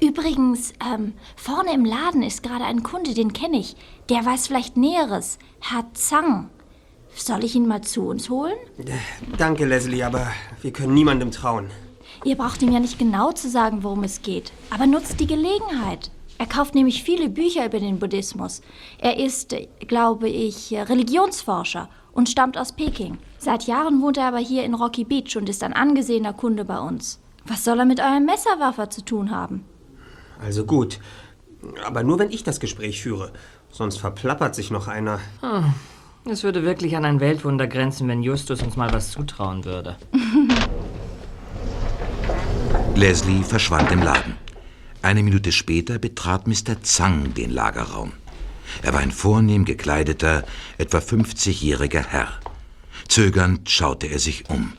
Übrigens, ähm, vorne im Laden ist gerade ein Kunde, den kenne ich. Der weiß vielleicht Näheres. Herr Zhang. Soll ich ihn mal zu uns holen? Danke, Leslie, aber wir können niemandem trauen. Ihr braucht ihm ja nicht genau zu sagen, worum es geht. Aber nutzt die Gelegenheit. Er kauft nämlich viele Bücher über den Buddhismus. Er ist, glaube ich, Religionsforscher und stammt aus Peking. Seit Jahren wohnt er aber hier in Rocky Beach und ist ein angesehener Kunde bei uns. Was soll er mit eurem Messerwerfer zu tun haben? Also gut. Aber nur wenn ich das Gespräch führe. Sonst verplappert sich noch einer. Hm. Es würde wirklich an ein Weltwunder grenzen, wenn Justus uns mal was zutrauen würde. Leslie verschwand im Laden. Eine Minute später betrat Mr. Zhang den Lagerraum. Er war ein vornehm gekleideter, etwa 50-jähriger Herr. Zögernd schaute er sich um.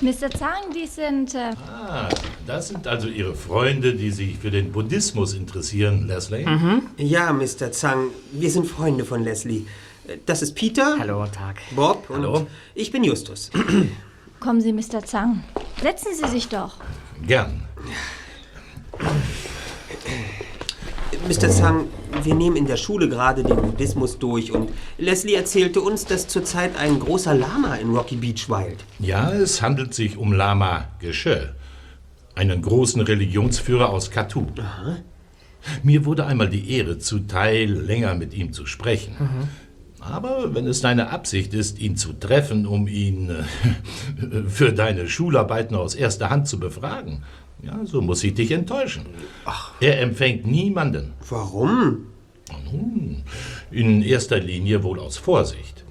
Mr. Zhang, die sind. Äh Ah, das sind also Ihre Freunde, die sich für den Buddhismus interessieren, Leslie? Ja, Mr. Zhang, wir sind Freunde von Leslie. Das ist Peter. Hallo, Tag. Bob und Hallo. ich bin Justus. Kommen Sie, Mr. Zhang. Setzen Sie sich doch. Gern. Mr. Zhang, wir nehmen in der Schule gerade den Buddhismus durch und Leslie erzählte uns, dass zurzeit ein großer Lama in Rocky Beach weilt. Ja, es handelt sich um Lama Geshe, einen großen Religionsführer aus Katu. Mir wurde einmal die Ehre zuteil, länger mit ihm zu sprechen. Aber wenn es deine Absicht ist, ihn zu treffen, um ihn äh, für deine Schularbeiten aus erster Hand zu befragen, ja, so muss ich dich enttäuschen. Er empfängt niemanden. Warum? Nun, in erster Linie wohl aus Vorsicht.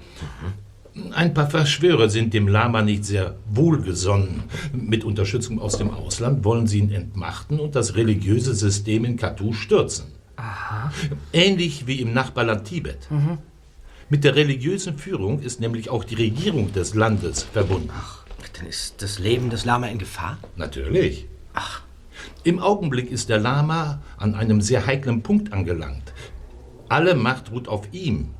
Ein paar Verschwörer sind dem Lama nicht sehr wohlgesonnen. Mit Unterstützung aus dem Ausland wollen sie ihn entmachten und das religiöse System in Katu stürzen. Aha. Ähnlich wie im Nachbarland Tibet. Mit der religiösen Führung ist nämlich auch die Regierung des Landes verbunden. Dann ist das Leben des Lama in Gefahr? Natürlich. Ach. Im Augenblick ist der Lama an einem sehr heiklen Punkt angelangt. Alle Macht ruht auf ihm.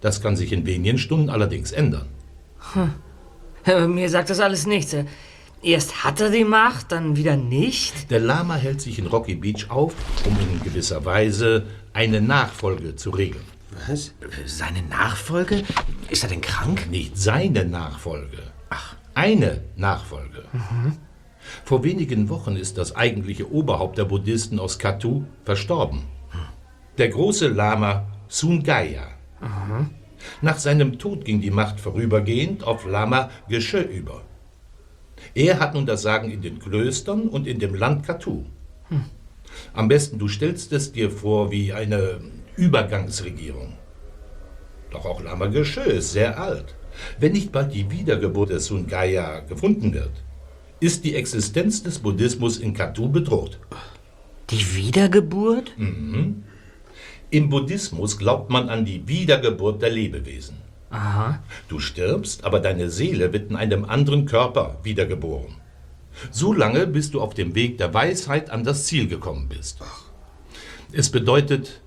Das kann sich in wenigen Stunden allerdings ändern. Hm. Mir sagt das alles nichts. Erst hat er die Macht, dann wieder nicht. Der Lama hält sich in Rocky Beach auf, um in gewisser Weise eine Nachfolge zu regeln. Was? Seine Nachfolge? Ist er denn krank? Nicht seine Nachfolge. Ach. Eine Nachfolge. Vor wenigen Wochen ist das eigentliche Oberhaupt der Buddhisten aus Katu verstorben. Der große Lama Sungaya. Nach seinem Tod ging die Macht vorübergehend auf Lama Geshe über. Er hat nun das Sagen in den Klöstern und in dem Land Katu. Hm. Am besten du stellst es dir vor wie eine Übergangsregierung. Doch auch Lama Geshe ist sehr alt. Wenn nicht bald die Wiedergeburt des Sungaya gefunden wird, ist die Existenz des Buddhismus in Katu bedroht. Die Wiedergeburt? Mhm. Im Buddhismus glaubt man an die Wiedergeburt der Lebewesen. Aha. Du stirbst, aber deine Seele wird in einem anderen Körper wiedergeboren. So lange, bis du auf dem Weg der Weisheit an das Ziel gekommen bist. Es bedeutet,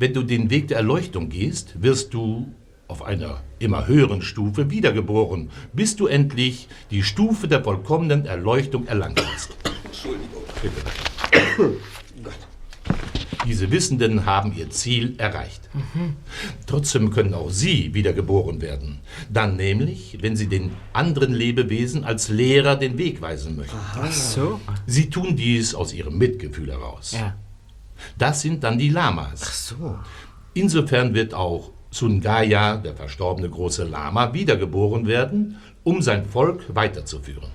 wenn du den Weg der Erleuchtung gehst, wirst du auf einer immer höheren Stufe wiedergeboren, bis du endlich die Stufe der vollkommenen Erleuchtung erlangt hast. Entschuldigung. Bitte. Diese Wissenden haben ihr Ziel erreicht. Trotzdem können auch sie wiedergeboren werden. Dann nämlich, wenn sie den anderen Lebewesen als Lehrer den Weg weisen möchten. Ach so. Sie tun dies aus ihrem Mitgefühl heraus. Ja. Das sind dann die Lamas. Ach so. Insofern wird auch Sungaya, der verstorbene große Lama, wiedergeboren werden, um sein Volk weiterzuführen.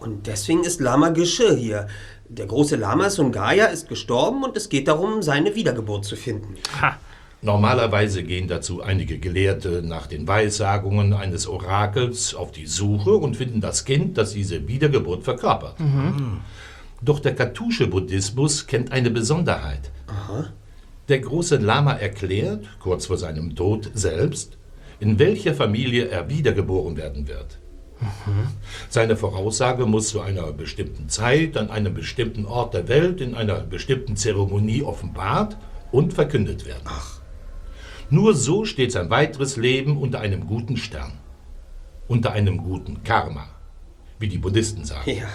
Und deswegen ist Lama Geshe hier. Der große Lama Sungaya ist gestorben und es geht darum, seine Wiedergeburt zu finden. Ha. Normalerweise gehen dazu einige Gelehrte nach den Weissagungen eines Orakels auf die Suche und finden das Kind, das diese Wiedergeburt verkörpert. Mhm. Doch der katholische Buddhismus kennt eine Besonderheit. Aha. Der große Lama erklärt, kurz vor seinem Tod selbst, in welcher Familie er wiedergeboren werden wird. Seine Voraussage muss zu einer bestimmten Zeit, an einem bestimmten Ort der Welt, in einer bestimmten Zeremonie offenbart und verkündet werden. Nur so steht sein weiteres Leben unter einem guten Stern. Unter einem guten Karma, wie die Buddhisten sagen. Ja.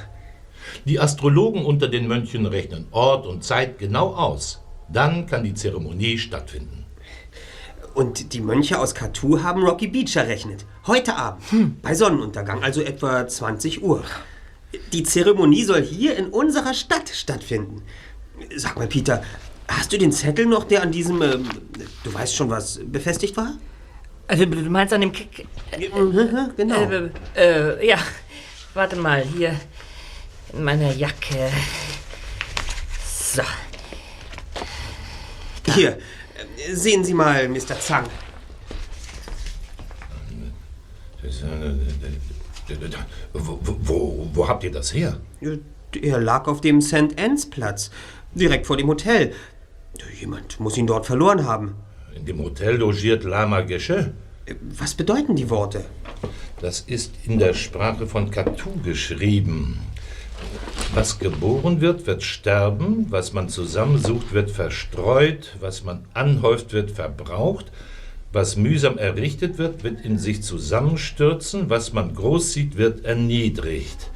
Die Astrologen unter den Mönchen rechnen Ort und Zeit genau aus. Dann kann die Zeremonie stattfinden. Und die Mönche aus Katu haben Rocky Beach errechnet. Heute Abend. Bei Sonnenuntergang, also etwa 20 Uhr. Die Zeremonie soll hier in unserer Stadt stattfinden. Sag mal, Peter, hast du den Zettel noch, der an diesem, ähm, du weißt schon was, befestigt war? Also, du meinst an dem Kick. genau. Äh, äh, ja, warte mal, hier in meiner Jacke. So. Hier, äh, sehen Sie mal, Mr. Zhang. Äh, wo, wo, wo habt ihr das her? Er lag auf dem St. Anne's Platz, direkt vor dem Hotel. Jemand muss ihn dort verloren haben. In dem Hotel logiert Lama Gesche. Was bedeuten die Worte? Das ist in der Sprache von Katu geschrieben. Was geboren wird, wird sterben, was man zusammensucht, wird verstreut, was man anhäuft, wird verbraucht, was mühsam errichtet wird, wird in sich zusammenstürzen, was man groß sieht, wird erniedrigt.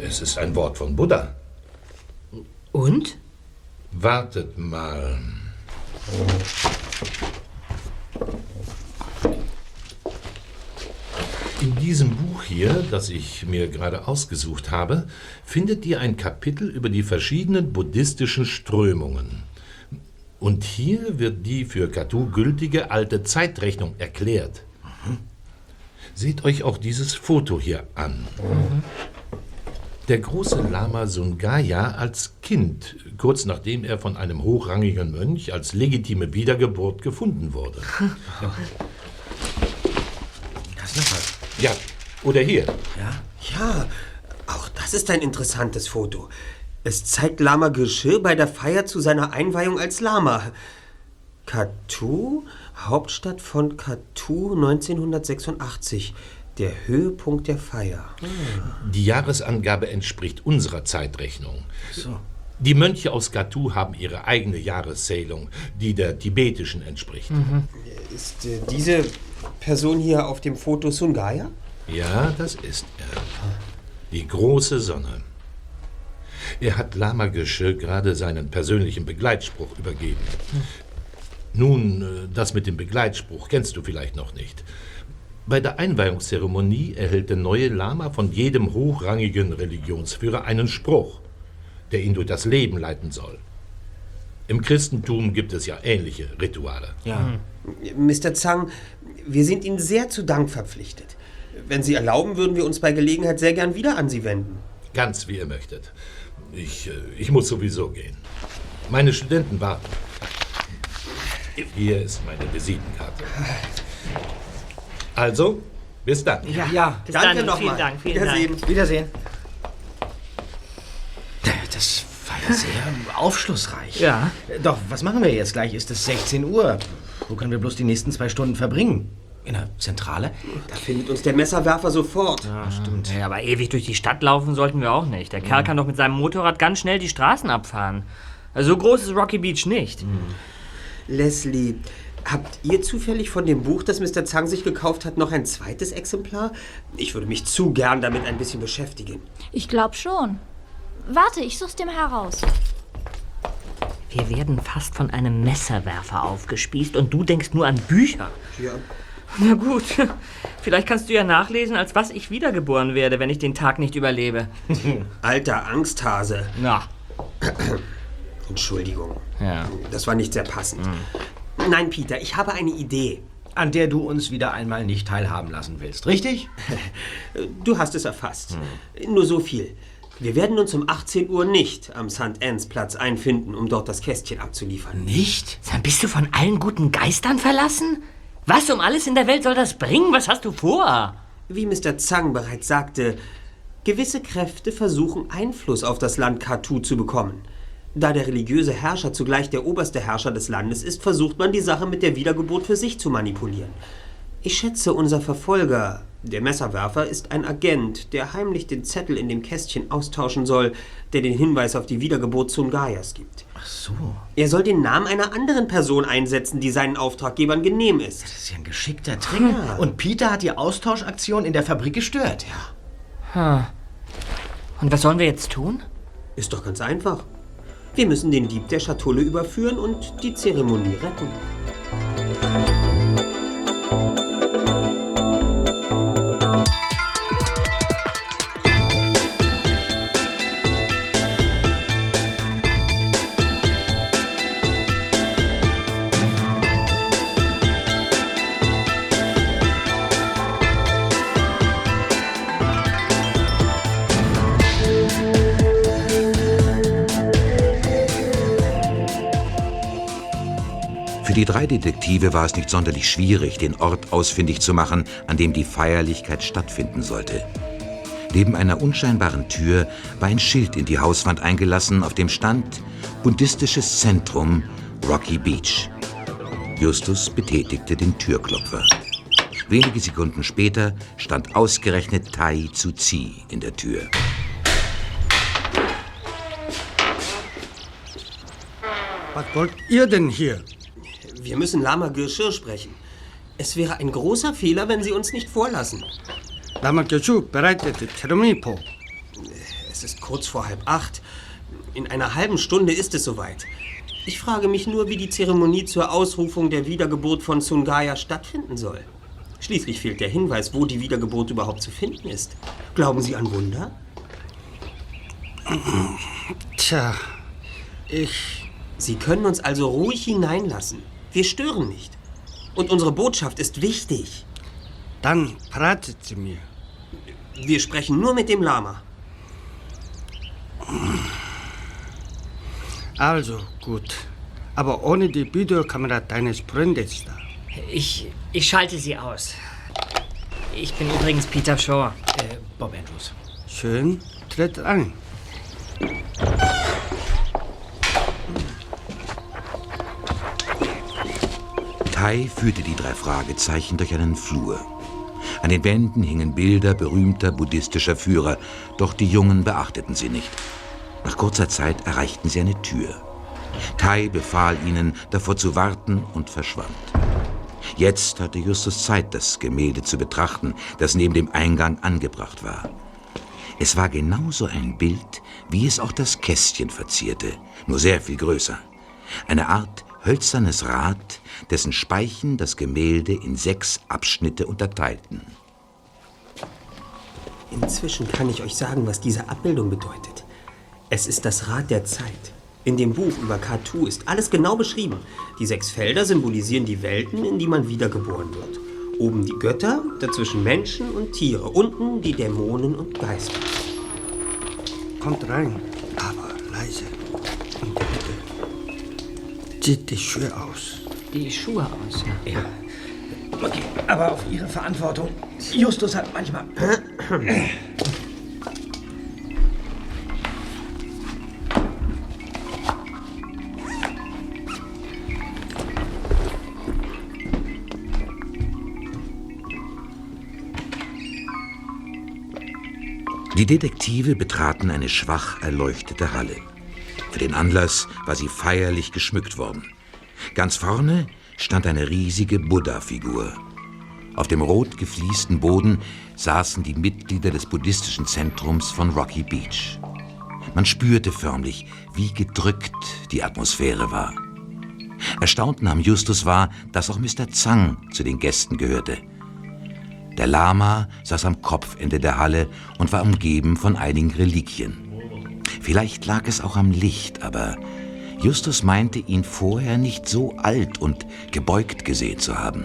Es ist ein Wort von Buddha. Und? Wartet mal. In diesem Buch hier, das ich mir gerade ausgesucht habe, findet ihr ein Kapitel über die verschiedenen buddhistischen Strömungen. Und hier wird die für Katu gültige alte Zeitrechnung erklärt. Seht euch auch dieses Foto hier an. Der große Lama Sungaya als Kind, kurz nachdem er von einem hochrangigen Mönch als legitime Wiedergeburt gefunden wurde. Das ist noch was. Ja, oder hier. Ja? Ja, auch das ist ein interessantes Foto. Es zeigt Lama Geshe bei der Feier zu seiner Einweihung als Lama. Katu, Hauptstadt von Katu 1986. Der Höhepunkt der Feier. Die Jahresangabe entspricht unserer Zeitrechnung. So. Die Mönche aus Gatu haben ihre eigene Jahreszählung, die der tibetischen entspricht. Ist äh, diese Person hier auf dem Foto Sungaya? Ja, das ist er. Die große Sonne. Er hat Lama Gesche gerade seinen persönlichen Begleitspruch übergeben. Nun, äh, das mit dem Begleitspruch kennst du vielleicht noch nicht. Bei der Einweihungszeremonie erhält der neue Lama von jedem hochrangigen Religionsführer einen Spruch, der ihn durch das Leben leiten soll. Im Christentum gibt es ja ähnliche Rituale. Ja. Mr. Zhang, wir sind Ihnen sehr zu Dank verpflichtet. Wenn Sie erlauben, würden wir uns bei Gelegenheit sehr gern wieder an Sie wenden. Ganz wie ihr möchtet. Ich, äh, ich muss sowieso gehen. Meine Studenten warten. Hier ist meine Visitenkarte. Also, bis dann. Ja, ja. Bis Danke dann. noch Vielen. Dank. Vielen Wiedersehen. Dank. Wiedersehen. Das war ja sehr aufschlussreich. Ja. Doch, was machen wir jetzt gleich? Ist es 16 Uhr? Wo können wir bloß die nächsten zwei Stunden verbringen? In der Zentrale? Da findet uns der Messerwerfer sofort. Ja, stimmt. Ja, aber ewig durch die Stadt laufen sollten wir auch nicht. Der Kerl kann doch mit seinem Motorrad ganz schnell die Straßen abfahren. Also so groß ist Rocky Beach nicht. Leslie, habt ihr zufällig von dem Buch, das Mr. Zhang sich gekauft hat, noch ein zweites Exemplar? Ich würde mich zu gern damit ein bisschen beschäftigen. Ich glaube schon. Warte, ich such's mal heraus. Wir werden fast von einem Messerwerfer aufgespießt und du denkst nur an Bücher. Ja. Na gut, vielleicht kannst du ja nachlesen, als was ich wiedergeboren werde, wenn ich den Tag nicht überlebe. Alter Angsthase. Na. Entschuldigung. Ja. Das war nicht sehr passend. Nein, Peter, ich habe eine Idee. An der du uns wieder einmal nicht teilhaben lassen willst, richtig? Du hast es erfasst. Nur so viel. Wir werden uns um 18 Uhr nicht am St. Anne's Platz einfinden, um dort das Kästchen abzuliefern. Nicht? Dann bist du von allen guten Geistern verlassen? Was um alles in der Welt soll das bringen? Was hast du vor? Wie Mr. Zhang bereits sagte, gewisse Kräfte versuchen Einfluss auf das Land Katu zu bekommen. Da der religiöse Herrscher zugleich der oberste Herrscher des Landes ist, versucht man die Sache mit der Wiedergeburt für sich zu manipulieren. Ich schätze, unser Verfolger, der Messerwerfer, ist ein Agent, der heimlich den Zettel in dem Kästchen austauschen soll, der den Hinweis auf die Wiedergeburt Sungayas gibt. Ach so. Er soll den Namen einer anderen Person einsetzen, die seinen Auftraggebern genehm ist. Das ist ja ein geschickter Trick. Und Peter hat die Austauschaktion in der Fabrik gestört, ja. Hm. Und was sollen wir jetzt tun? Ist doch ganz einfach. Wir müssen den Dieb der Schatulle überführen und die Zeremonie retten. Für die drei Detektive war es nicht sonderlich schwierig, den Ort ausfindig zu machen, an dem die Feierlichkeit stattfinden sollte. Neben einer unscheinbaren Tür war ein Schild in die Hauswand eingelassen, auf dem stand Buddhistisches Zentrum Rocky Beach. Justus betätigte den Türklopfer. Wenige Sekunden später stand ausgerechnet Tai Tzu Chi in der Tür. Was wollt ihr denn hier? Wir müssen Lama Geschirr sprechen. Es wäre ein großer Fehler, wenn Sie uns nicht vorlassen. Lama Geschu bereitet die Zeremonie vor. Es ist kurz vor halb acht. In einer halben Stunde ist es soweit. Ich frage mich nur, wie die Zeremonie zur Ausrufung der Wiedergeburt von Sungaya stattfinden soll. Schließlich fehlt der Hinweis, wo die Wiedergeburt überhaupt zu finden ist. Glauben Sie an Wunder? Tja, ich. Sie können uns also ruhig hineinlassen. Wir stören nicht. Und unsere Botschaft ist wichtig. Dann pratet sie mir. Wir sprechen nur mit dem Lama. Also gut. Aber ohne die Videokamera deines Freundes da. Ich, ich schalte sie aus. Ich bin übrigens Peter Shaw. Äh, Bob Andrews. Schön, tritt ein. Tai führte die drei Fragezeichen durch einen Flur. An den Wänden hingen Bilder berühmter buddhistischer Führer, doch die Jungen beachteten sie nicht. Nach kurzer Zeit erreichten sie eine Tür. Tai befahl ihnen, davor zu warten und verschwand. Jetzt hatte Justus Zeit, das Gemälde zu betrachten, das neben dem Eingang angebracht war. Es war genauso ein Bild, wie es auch das Kästchen verzierte, nur sehr viel größer. Eine Art hölzernes Rad, dessen Speichen das Gemälde in sechs Abschnitte unterteilten. Inzwischen kann ich euch sagen, was diese Abbildung bedeutet. Es ist das Rad der Zeit. In dem Buch über K2 ist alles genau beschrieben. Die sechs Felder symbolisieren die Welten, in die man wiedergeboren wird. Oben die Götter, dazwischen Menschen und Tiere, unten die Dämonen und Geister. Kommt rein, zieht die Schuhe aus. Die Schuhe aus, ja. Ja. Okay, aber auf Ihre Verantwortung. Justus hat manchmal. Die Detektive betraten eine schwach erleuchtete Halle. Für den Anlass war sie feierlich geschmückt worden. Ganz vorne stand eine riesige Buddha-Figur. Auf dem rot gefliesten Boden saßen die Mitglieder des buddhistischen Zentrums von Rocky Beach. Man spürte förmlich, wie gedrückt die Atmosphäre war. Erstaunt nahm Justus wahr, dass auch Mr. Zhang zu den Gästen gehörte. Der Lama saß am Kopfende der Halle und war umgeben von einigen Reliquien. Vielleicht lag es auch am Licht, aber Justus meinte ihn vorher nicht so alt und gebeugt gesehen zu haben.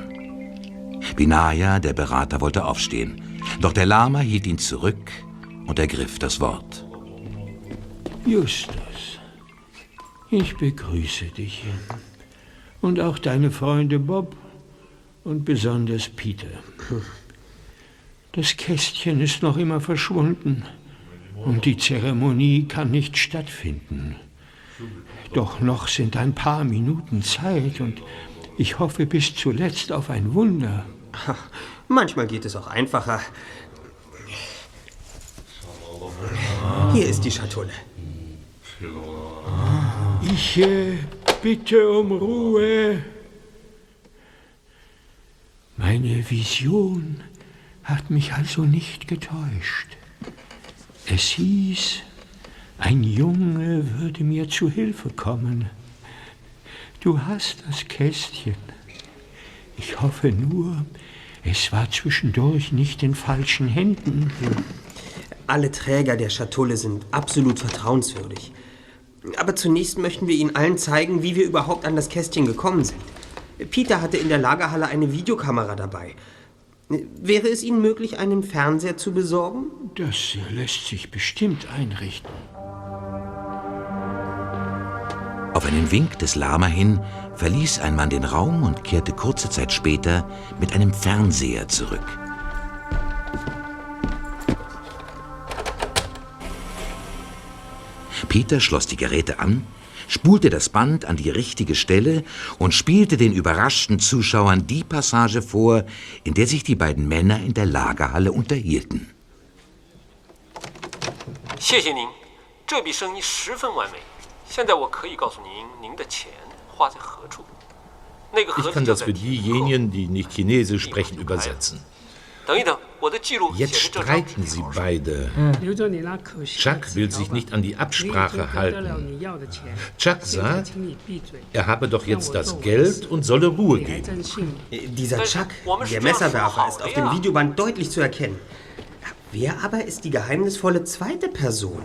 Vinaya, der Berater, wollte aufstehen, doch der Lama hielt ihn zurück und ergriff das Wort. Justus, ich begrüße dich und auch deine Freunde Bob und besonders Peter. Das Kästchen ist noch immer verschwunden und die Zeremonie kann nicht stattfinden. Doch noch sind ein paar Minuten Zeit und ich hoffe bis zuletzt auf ein Wunder. Manchmal geht es auch einfacher. Hier ist die Schatulle. Ich äh, bitte um Ruhe. Meine Vision hat mich also nicht getäuscht. Es hieß, ein Junge würde mir zu Hilfe kommen. Du hast das Kästchen. Ich hoffe nur, es war zwischendurch nicht in falschen Händen. Alle Träger der Schatulle sind absolut vertrauenswürdig. Aber zunächst möchten wir Ihnen allen zeigen, wie wir überhaupt an das Kästchen gekommen sind. Peter hatte in der Lagerhalle eine Videokamera dabei. Wäre es Ihnen möglich, einen Fernseher zu besorgen? Das lässt sich bestimmt einrichten. Auf einen Wink des Lama hin verließ ein Mann den Raum und kehrte kurze Zeit später mit einem Fernseher zurück. Peter schloss die Geräte an, spulte das Band an die richtige Stelle und spielte den überraschten Zuschauern die Passage vor, in der sich die beiden Männer in der Lagerhalle unterhielten. Ich kann das für diejenigen, die nicht Chinesisch sprechen, übersetzen. Jetzt streiten sie beide. Hm. Chuck will sich nicht an die Absprache halten. Chuck sagt, er habe doch jetzt das Geld und solle Ruhe geben. Äh, dieser Chuck, der Messerwerfer, ist auf dem Videoband deutlich zu erkennen. Wer aber ist die geheimnisvolle zweite Person?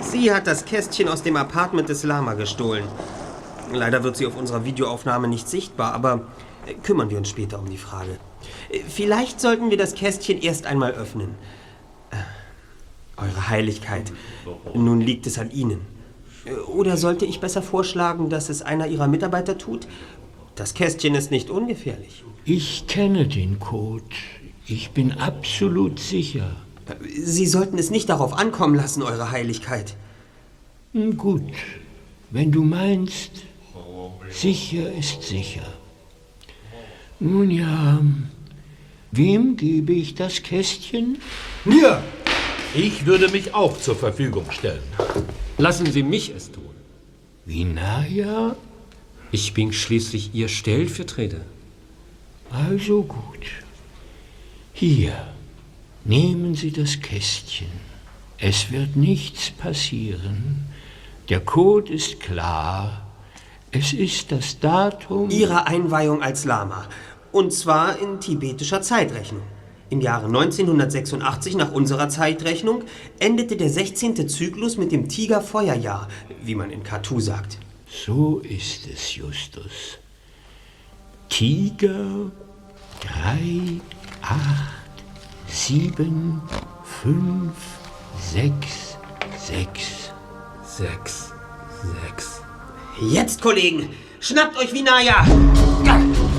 Sie hat das Kästchen aus dem Apartment des Lama gestohlen. Leider wird sie auf unserer Videoaufnahme nicht sichtbar, aber äh, kümmern wir uns später um die Frage. Vielleicht sollten wir das Kästchen erst einmal öffnen. Äh, Eure Heiligkeit, nun liegt es an Ihnen. Äh, Oder sollte ich besser vorschlagen, dass es einer Ihrer Mitarbeiter tut? Das Kästchen ist nicht ungefährlich. Ich kenne den Code. Ich bin absolut sicher. Sie sollten es nicht darauf ankommen lassen, Eure Heiligkeit. Hm, Gut, wenn du meinst, sicher ist sicher. Nun ja, Wem gebe ich das Kästchen? Mir! Ich würde mich auch zur Verfügung stellen. Lassen Sie mich es tun. Vinaya? Ich bin schließlich Ihr Stellvertreter. Also gut. Hier, nehmen Sie das Kästchen. Es wird nichts passieren. Der Code ist klar. Es ist das Datum. Ihrer Einweihung als Lama. Und zwar in tibetischer Zeitrechnung. Im Jahre 1986 nach unserer Zeitrechnung endete der 16. Zyklus mit dem Tigerfeuerjahr, wie man in Katu sagt. So ist es, Justus. Tiger, drei, acht, sieben, fünf, sechs, sechs. Sechs, sechs. Jetzt, Kollegen, schnappt euch Vinaya!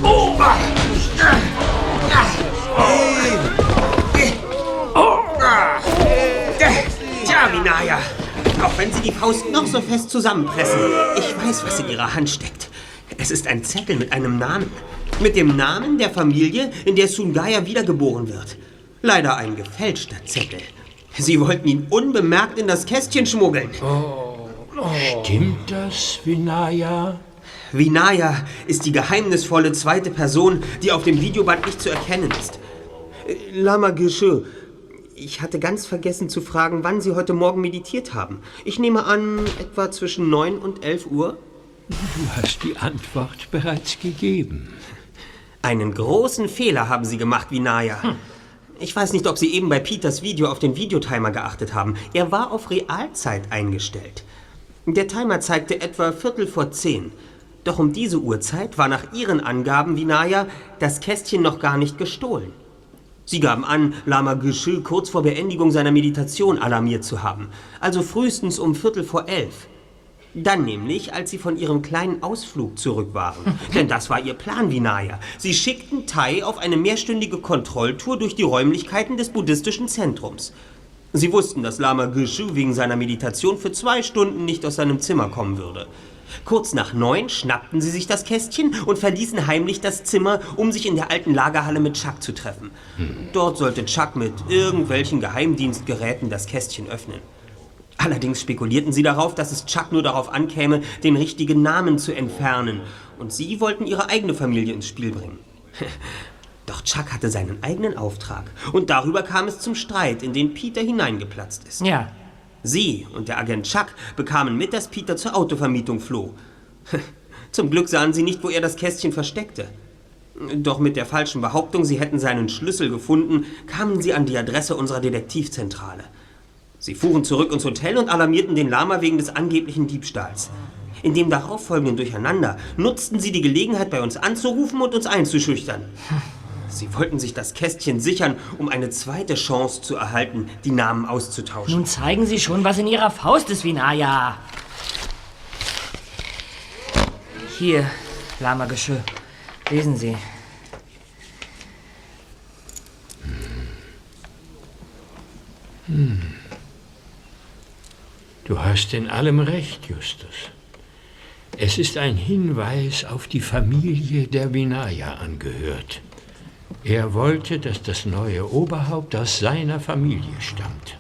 Oh! Tja, Vinaya, auch wenn Sie die Faust noch so fest zusammenpressen, ich weiß, was in Ihrer Hand steckt. Es ist ein Zettel mit einem Namen. Mit dem Namen der Familie, in der Sungaya wiedergeboren wird. Leider ein gefälschter Zettel. Sie wollten ihn unbemerkt in das Kästchen schmuggeln. Stimmt das, Vinaya? Vinaya ist die geheimnisvolle zweite Person, die auf dem Videoband nicht zu erkennen ist. Äh, Lama Geshe, ich hatte ganz vergessen zu fragen, wann Sie heute Morgen meditiert haben. Ich nehme an, etwa zwischen 9 und 11 Uhr? Du hast die Antwort bereits gegeben. Einen großen Fehler haben Sie gemacht, Vinaya. Ich weiß nicht, ob Sie eben bei Peters Video auf den Videotimer geachtet haben. Er war auf Realzeit eingestellt. Der Timer zeigte etwa Viertel vor zehn. Doch um diese Uhrzeit war nach Ihren Angaben, Vinaya, das Kästchen noch gar nicht gestohlen. Sie gaben an, Lama Geshe kurz vor Beendigung seiner Meditation alarmiert zu haben. Also frühestens um Viertel vor elf. Dann nämlich, als sie von ihrem kleinen Ausflug zurück waren. Denn das war ihr Plan, Vinaya. Sie schickten Tai auf eine mehrstündige Kontrolltour durch die Räumlichkeiten des buddhistischen Zentrums. Sie wussten, dass Lama Geshu wegen seiner Meditation für zwei Stunden nicht aus seinem Zimmer kommen würde. Kurz nach neun schnappten sie sich das Kästchen und verließen heimlich das Zimmer, um sich in der alten Lagerhalle mit Chuck zu treffen. Dort sollte Chuck mit irgendwelchen Geheimdienstgeräten das Kästchen öffnen. Allerdings spekulierten sie darauf, dass es Chuck nur darauf ankäme, den richtigen Namen zu entfernen. Und sie wollten ihre eigene Familie ins Spiel bringen. Doch Chuck hatte seinen eigenen Auftrag. Und darüber kam es zum Streit, in den Peter hineingeplatzt ist. Ja. Sie und der Agent Chuck bekamen mit, dass Peter zur Autovermietung floh. Zum Glück sahen sie nicht, wo er das Kästchen versteckte. Doch mit der falschen Behauptung, sie hätten seinen Schlüssel gefunden, kamen sie an die Adresse unserer Detektivzentrale. Sie fuhren zurück ins Hotel und alarmierten den Lama wegen des angeblichen Diebstahls. In dem darauffolgenden Durcheinander nutzten sie die Gelegenheit, bei uns anzurufen und uns einzuschüchtern. Sie wollten sich das Kästchen sichern, um eine zweite Chance zu erhalten, die Namen auszutauschen. Nun zeigen Sie schon, was in Ihrer Faust ist, Vinaya. Hier, Lama Geschirr. Lesen Sie. Hm. Du hast in allem recht, Justus. Es ist ein Hinweis auf die Familie der Vinaya angehört. Er wollte, dass das neue Oberhaupt aus seiner Familie stammt.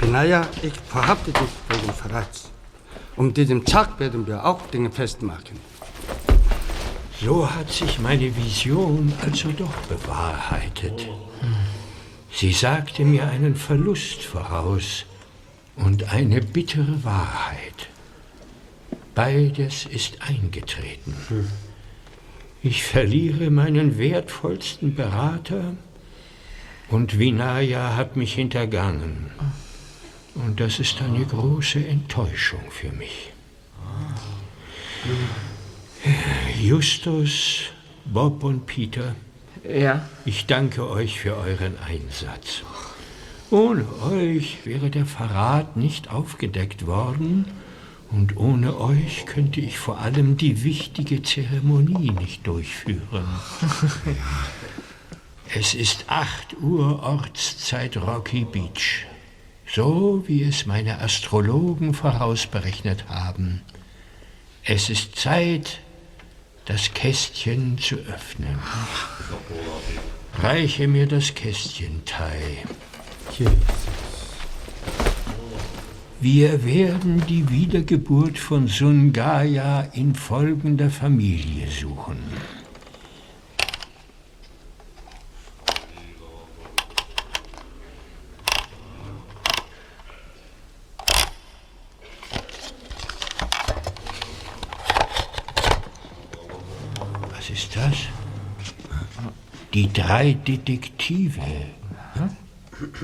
Benaya, ich verhafte dich wegen Verrats. Um diesen Chuck werden wir auch Dinge festmachen. So hat sich meine Vision also doch bewahrheitet. Sie sagte mir einen Verlust voraus und eine bittere Wahrheit. Beides ist eingetreten. Ich verliere meinen wertvollsten Berater und Vinaya hat mich hintergangen. Und das ist eine große Enttäuschung für mich. Justus, Bob und Peter. Ja. Ich danke euch für euren Einsatz. Ohne euch wäre der Verrat nicht aufgedeckt worden und ohne euch könnte ich vor allem die wichtige Zeremonie nicht durchführen. Es ist 8 Uhr Ortszeit Rocky Beach. So wie es meine Astrologen vorausberechnet haben. Es ist Zeit, das Kästchen zu öffnen. Reiche mir das Kästchen, Tai. Wir werden die Wiedergeburt von Sungaya in folgender Familie suchen. Was ist das? Die drei Detektive.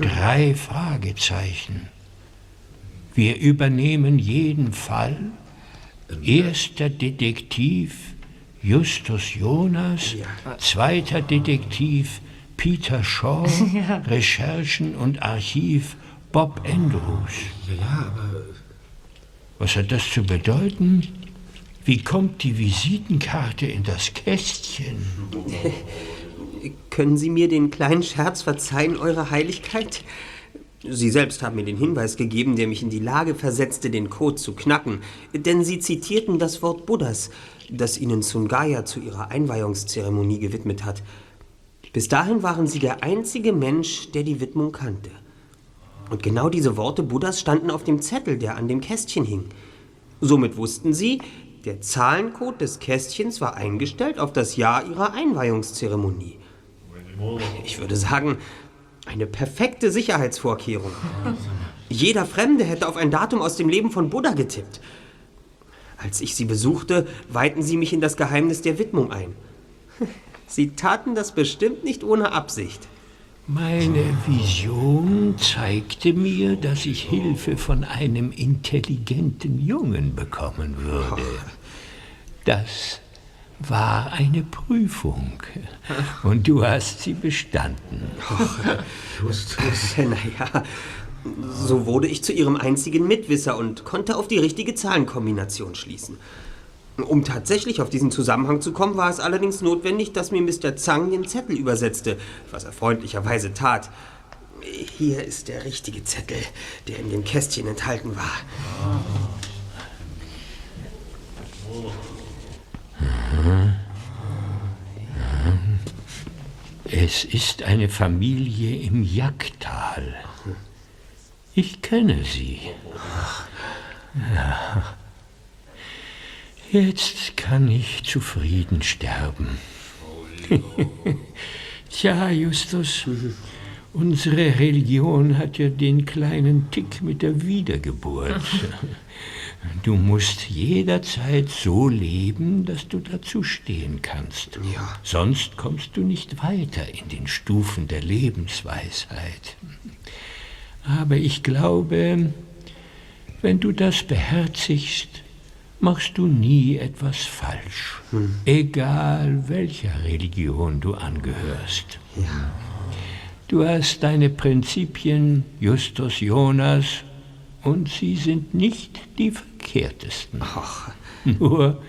Drei Fragezeichen. Wir übernehmen jeden Fall. Erster Detektiv Justus Jonas, zweiter Detektiv Peter Shaw, Ja. Recherchen und Archiv Bob Andrews. Ja, Was hat das zu bedeuten? Wie kommt die Visitenkarte in das Kästchen? Können Sie mir den kleinen Scherz verzeihen, Eure Heiligkeit? Sie selbst haben mir den Hinweis gegeben, der mich in die Lage versetzte, den Code zu knacken. Denn Sie zitierten das Wort Buddhas, das Ihnen Sungaya zu Ihrer Einweihungszeremonie gewidmet hat. Bis dahin waren Sie der einzige Mensch, der die Widmung kannte. Und genau diese Worte Buddhas standen auf dem Zettel, der an dem Kästchen hing. Somit wussten Sie, der Zahlencode des Kästchens war eingestellt auf das Jahr Ihrer Einweihungszeremonie. Ich würde sagen, eine perfekte Sicherheitsvorkehrung. Jeder Fremde hätte auf ein Datum aus dem Leben von Buddha getippt. Als ich sie besuchte, weihten sie mich in das Geheimnis der Widmung ein. Sie taten das bestimmt nicht ohne Absicht. Meine Vision zeigte mir, dass ich Hilfe von einem intelligenten Jungen bekommen würde. Das war eine Prüfung. Und du hast sie bestanden. Justus. Naja, so wurde ich zu ihrem einzigen Mitwisser und konnte auf die richtige Zahlenkombination schließen. Um tatsächlich auf diesen Zusammenhang zu kommen, war es allerdings notwendig, dass mir Mr. Zhang den Zettel übersetzte, was er freundlicherweise tat. Hier ist der richtige Zettel, der in dem Kästchen enthalten war. Es ist eine Familie im Jacktal. Ich kenne sie. Jetzt kann ich zufrieden sterben. Tja, Justus, unsere Religion hat ja den kleinen Tick mit der Wiedergeburt. Du musst jederzeit so leben, dass du dazu stehen kannst. Ja. Sonst kommst du nicht weiter in den Stufen der Lebensweisheit. Aber ich glaube, wenn du das beherzigst, machst du nie etwas falsch. Egal welcher Religion du angehörst. Du hast deine Prinzipien, Justus Jonas, und sie sind nicht die verkehrtesten. Nur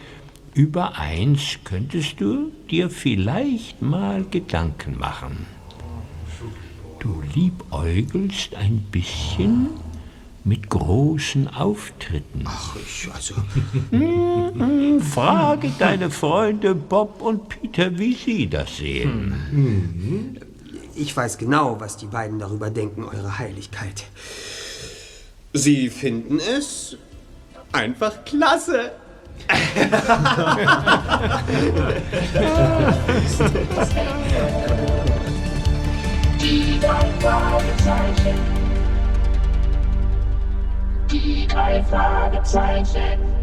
über eins könntest du dir vielleicht mal Gedanken machen. Du liebäugelst ein bisschen mit großen Auftritten. Ach, ich, also. Hm, Frage deine Freunde Bob und Peter, wie sie das sehen. Ich weiß genau, was die beiden darüber denken, Eure Heiligkeit. Sie finden es einfach klasse. Die drei Fragezeichen. Die drei Fragezeichen.